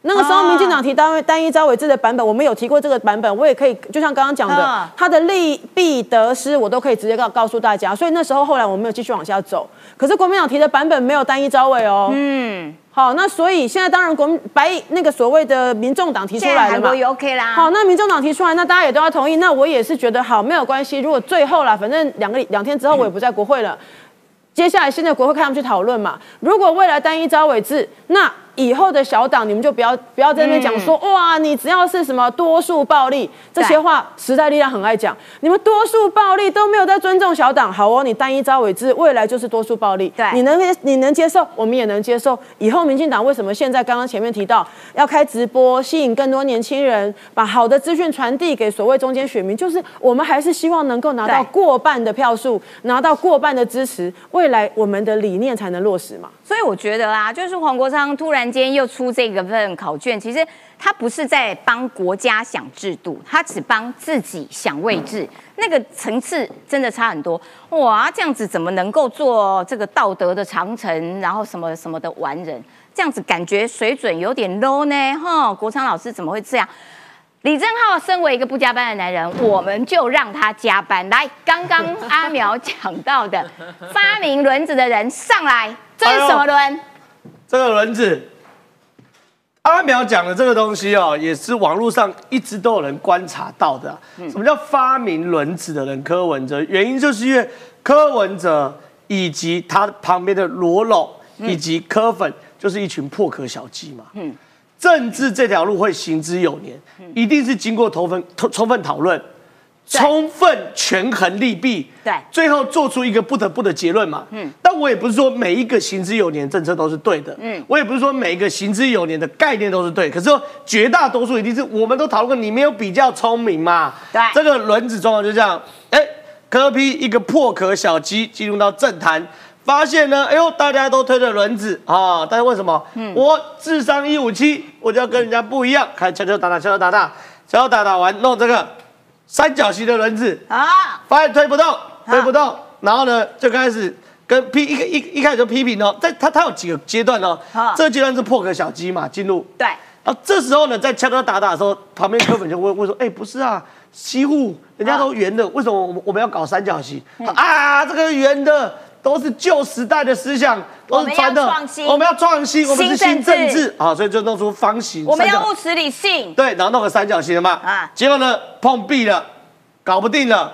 那个时候，民进党提单单一招委制的版本，我们有提过这个版本，我也可以，就像刚刚讲的嗯，它的利弊得失，我都可以直接告告诉大家。所以那时候后来我没有继续往下走。可是国民党提的版本没有单一招委哦。嗯，好，那所以现在当然国民白那个所谓的民众党提出来了嘛韩国。也 OK 啦。好，那民众党提出来，那大家也都要同意。那我也是觉得好，没有关系。如果最后啦，反正两个礼两天之后我也不在国会了，接下来现在国会看他们去讨论嘛。如果未来单一招委制，那以后的小党你们就不要不要在那边讲说、哇，你只要是什么多数暴力这些话，时代力量很爱讲。你们多数暴力都没有在尊重小党，好哦，你单一招委制，未来就是多数暴力。对你能你能接受，我们也能接受。以后民进党为什么现在刚刚前面提到要开直播，吸引更多年轻人，把好的资讯传递给所谓中间选民，就是我们还是希望能够拿到过半的票数，拿到过半的支持，未来我们的理念才能落实嘛。所以我觉得啊，就是黄国昌突然间又出这个份考卷，其实他不是在帮国家想制度，他只帮自己想位置，那个层次真的差很多。哇，这样子怎么能够做这个道德的长城，然后什么什么的完人？这样子感觉水准有点 low 呢，哈，国昌老师怎么会这样？李正浩身为一个不加班的男人，我们就让他加班。来，刚刚阿苗讲到的发明轮子的人上来，这是什么轮？这个轮子，阿苗讲的这个东西哦，也是网络上一直都有人观察到的啊、什么叫发明轮子的人？柯文哲，原因就是因为柯文哲以及他旁边的罗龙以及柯粉，就是一群破壳小鸡嘛。嗯，政治这条路会行之有年，一定是经过充分充分讨论。对。充分权衡利弊，对。最后做出一个不得不的结论嘛。嗯，但我也不是说每一个行之有年的政策都是对的，嗯，我也不是说每一个行之有年的概念都是对，可是说绝大多数一定是我们都讨论过，你没有比较聪明嘛。对。这个轮子状况就这样，哎，柯批一个破壳小鸡进入到政坛。发现呢，哎呦，大家都推着轮子啊，但是为什么？我智商一五七，我就要跟人家不一样，开始敲敲打打，敲敲打打，敲敲打打完，弄这个三角形的轮子，啊，发现推不动，推不动，然后呢就开始跟批一个一一开始就批评哦，在它它有几个阶段哦。啊，这个阶段是破壳小鸡嘛进入，对，然后这时候呢在敲敲打打的时候，旁边柯粉就问问说，哎不是啊，西户人家都圆的，为什么我们我们要搞三角形？嗯。啊这个圆的。都是旧时代的思想，都是传的我们要创新我们是新新政治啊，所以就弄出方形。我们要务实理性。对，然后弄个三角形的嘛，啊啊，结果呢碰壁了，搞不定了，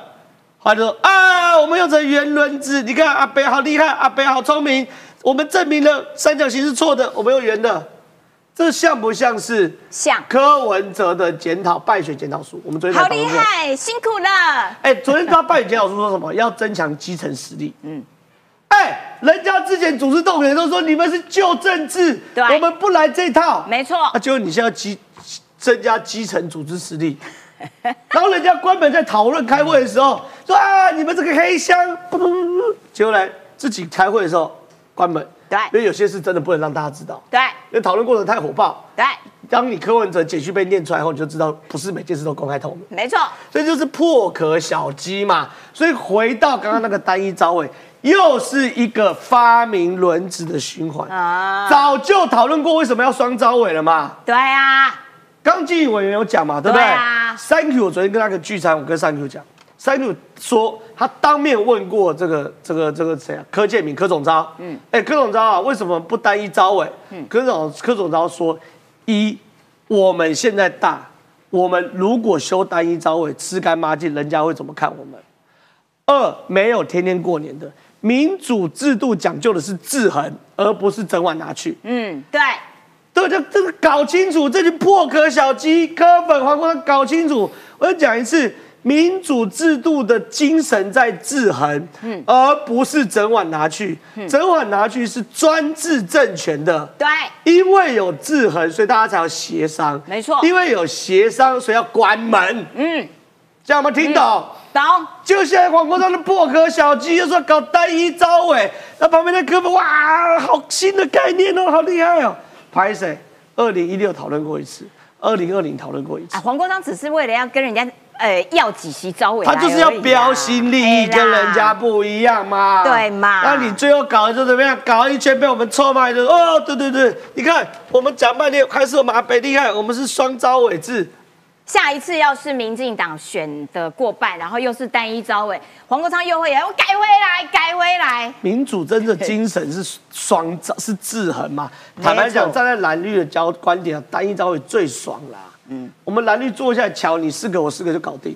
后来就说啊，我们用成圆轮子，你看阿北好厉害，阿北好聪明，我们证明了三角形是错的，我们用圆的，这像不像是像，柯文哲的检讨败选检讨书？我们昨天好厉。害，辛苦了。哎，昨天他败选检讨书说什么？要增强基层实力。嗯，哎，人家之前组织动员都说你们是旧政治，对我们不来这套。没错啊，结果你现在要基增加基层组织实力，<laughs> 然后人家关门在讨论开会的时候说啊，你们这个黑箱，不不不不，结果来自己开会的时候关门，对因为有些事真的不能让大家知道，对因为讨论过程太火爆。对，当你柯文哲简讯被念出来后，你就知道不是每件事都公开透明。没错。所以就是破壳小鸡嘛。所以回到刚刚那个单一招委，又是一个发明轮子的循环啊早就讨论过为什么要双招尾了嘛。对啊，刚纪委员有讲嘛，对不对？对啊三 Q 我昨天跟那个聚餐，我跟三 Q 讲，三 Q 说他当面问过这个这个这个谁啊？柯建明柯总招，嗯，哎，柯总招啊，为什么不单一招尾？嗯，柯总柯总招说，一我们现在大，我们如果修单一招尾，吃干抹净，人家会怎么看我们？二没有天天过年的民主制度讲究的是制衡，而不是整碗拿去。嗯，对，对，这这个搞清楚，这群破壳小鸡、柯粉、黄国昌搞清楚。我要讲一次，民主制度的精神在制衡，嗯而不是整碗拿去。整碗拿去是专制政权的。对，因为有制衡，所以大家才要协商。没错因为有协商，所以要关门。嗯，这样有没有听懂？懂。就现在黄国昌的破壳小鸡又说搞单一招尾，那旁边的柯粉哇，好新的概念哦，好厉害哦。拍谁？二零一六讨论过一次，二零二零讨论过一次啊，。黄国章只是为了要跟人家呃要几席招委他就是要标新立异，跟人家不一样嘛。对嘛那你最后搞的就怎么样？搞了一圈被我们臭骂一顿。哦，对对对，你看我们讲半天，还是我们阿北厉害，我们是双招委制。下一次要是民进党选的过半，然后又是单一招委，黄国昌又会我改回来，改回来。民主真的精神是双招，是制衡嘛？坦白讲，站在蓝绿的交观点，单一招委最爽啦。嗯，我们蓝绿坐下来瞧，你四个我四个就搞定，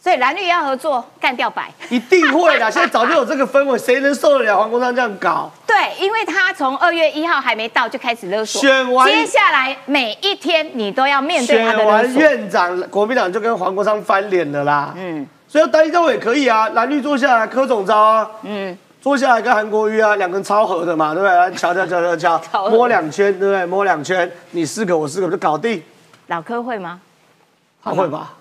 所以蓝绿要合作，干掉白。一定会的。<laughs> 现在早就有这个氛围，谁能受得了黄国昌这样搞？对，因为他从二月一号还没到就开始勒索，选完接下来每一天你都要面对他的勒选完。院长，国民党就跟黄国昌翻脸了啦。嗯所以单一招委也可以啊，蓝绿坐下来柯总招啊，嗯，坐下来跟韩国瑜啊，两个人超合的嘛，对不对？来瞧瞧瞧瞧超瞧，摸两圈，对不对？摸两圈，你四个我四个就搞定，老柯会吗？他会吧？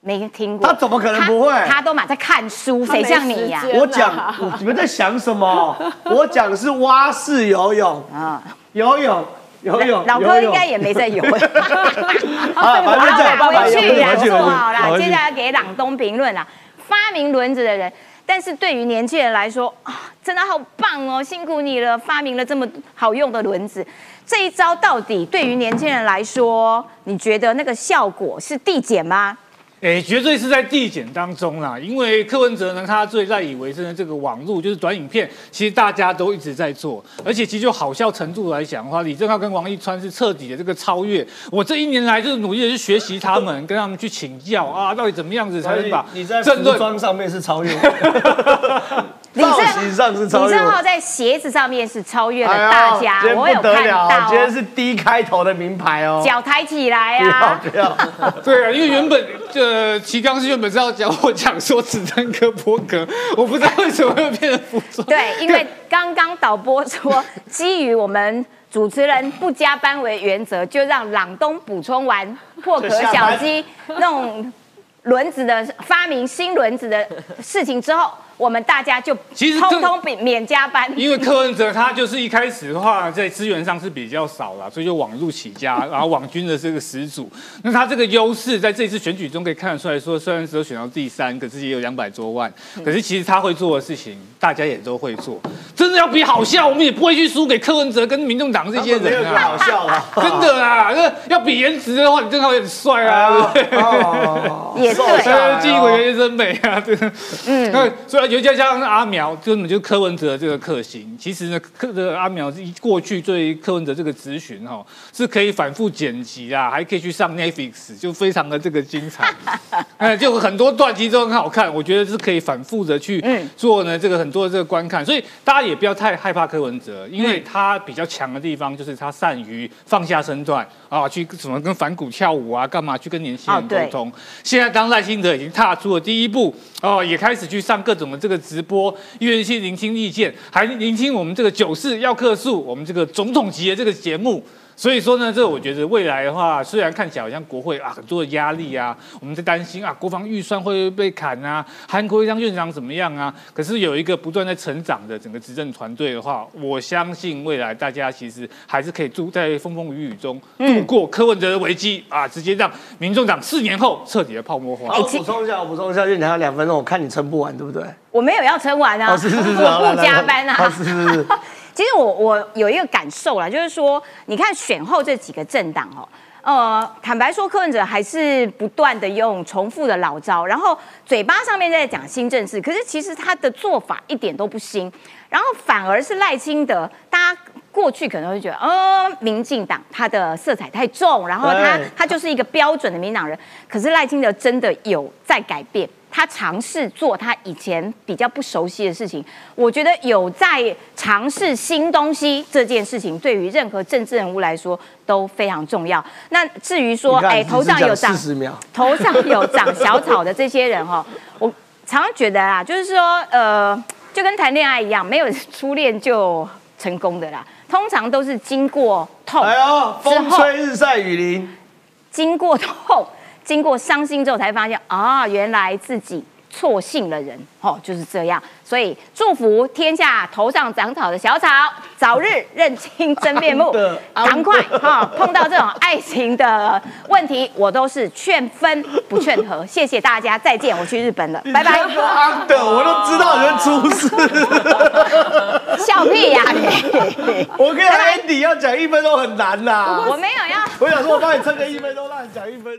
没听过。他怎么可能不会他他都马在看书，谁像你呀、我讲，你们在想什么？<laughs> 我讲是蛙式游泳，啊？游泳，游泳，老游泳柯应该也没在游。<laughs> 啊，反正这样，好啦回去啦，回去，做好啦。接下来给朗东评论啦，发明轮子的人。但是对于年轻人来说啊，真的好棒哦，辛苦你了，发明了这么好用的轮子。这一招到底对于年轻人来说，你觉得那个效果是递减吗？哎，绝对是在递减当中啦，因为柯文哲呢，他最赖以为生的这个网络就是短影片，其实大家都一直在做，而且其实就好笑程度来讲的话，李正浩跟王一川是彻底的这个超越。我这一年来就是努力的去学习他们，跟他们去请教啊，到底怎么样子才能把你在服装上面是超越，<laughs> 李正造型上是超越。李正浩在鞋子上面是超越了大家，我有看不得了，到哦，今天是 D 开头的名牌哦。脚抬起来不要啊！不要，<laughs> 对啊，因为原本呃齐刚是原本是要讲我讲说子弹哥波格，我不知道为什么会变成服装。对，因为刚刚导播说，基于我们主持人不加班为原则，就让朗东补充完破壳小鸡那种轮子的发明新轮子的事情之后，我们大家就其实通通免免加班。因为柯文哲他就是一开始的话，在资源上是比较少了，所以就网路起家，然后网军的这个始祖。那他这个优势在这一次选举中可以看得出来说，虽然只有选到第三，可是也有两百多万。可是其实他会做的事情，大家也都会做。真的要比好笑，我们也不会去输给柯文哲跟民众党这些人啊好。笑啊，真的啊，那要比颜值的话，你正好也很帅啊，对不对？哦也对呃，纪委员真美啊，对。嗯，那所以尤其加上阿苗，根本就是柯文哲这个克星。其实呢，柯这个阿苗是过去对柯文哲这个咨询哈，是可以反复剪辑啊，还可以去上 Netflix，就非常的这个精彩。<laughs> 哎，就很多段其实都很好看，我觉得是可以反复的去嗯做呢这个很多的这个观看，所以大家也不要太害怕柯文哲，因为他比较强的地方就是他善于放下身段啊，去怎么跟反骨跳舞啊，干嘛去跟年轻人沟通。现在当赖清德已经踏出了第一步哦，也开始去上各种的这个直播，愿意去聆听意见，还聆听我们这个九四要客诉，我们这个总统级的这个节目。所以说呢，这我觉得未来的话，虽然看起来好像国会啊很多的压力啊，我们在担心啊国防预算会被砍啊，韩国瑜当院长怎么样啊？可是有一个不断在成长的整个执政团队的话，我相信未来大家其实还是可以住在风风雨雨中度过柯文哲的危机啊，直接让民众党四年后彻底的泡沫化。好，我补充一下，我补充一下，因为你还有两分钟，我看你撑不完，对不对？我没有要撑完啊，哦，是是是，好我不加班啊。其实我我有一个感受啦，就是说，你看选后这几个政党哦，呃，坦白说，柯文哲还是不断的用重复的老招，然后嘴巴上面在讲新政治，可是其实他的做法一点都不新，然后反而是赖清德，大家。过去可能会觉得，呃，民进党他的色彩太重，然后他他就是一个标准的民党人。可是赖清德真的有在改变，他尝试做他以前比较不熟悉的事情。我觉得有在尝试新东西这件事情，对于任何政治人物来说都非常重要。那至于说，哎，头上有长 <laughs> 头上有长小草的这些人哈，我常常觉得啊，就是说，呃，就跟谈恋爱一样，没有初恋就成功的啦，通常都是经过痛，哎呦，风吹日晒雨淋，经过痛，经过伤心之后才发现啊，原来自己错信了人，哦，就是这样。所以祝福天下头上长草的小草，早日认清真面目 <laughs> 赶快哈、碰到这种爱情的问题，我都是劝分不劝和。谢谢大家，再见，我去日本了，拜拜。的，我都知道你会出事。笑屁呀、你！<laughs> 我跟，Andy 要讲一分钟很难呐。我没有要。我想说，我帮你撑个一分钟，让你讲一分。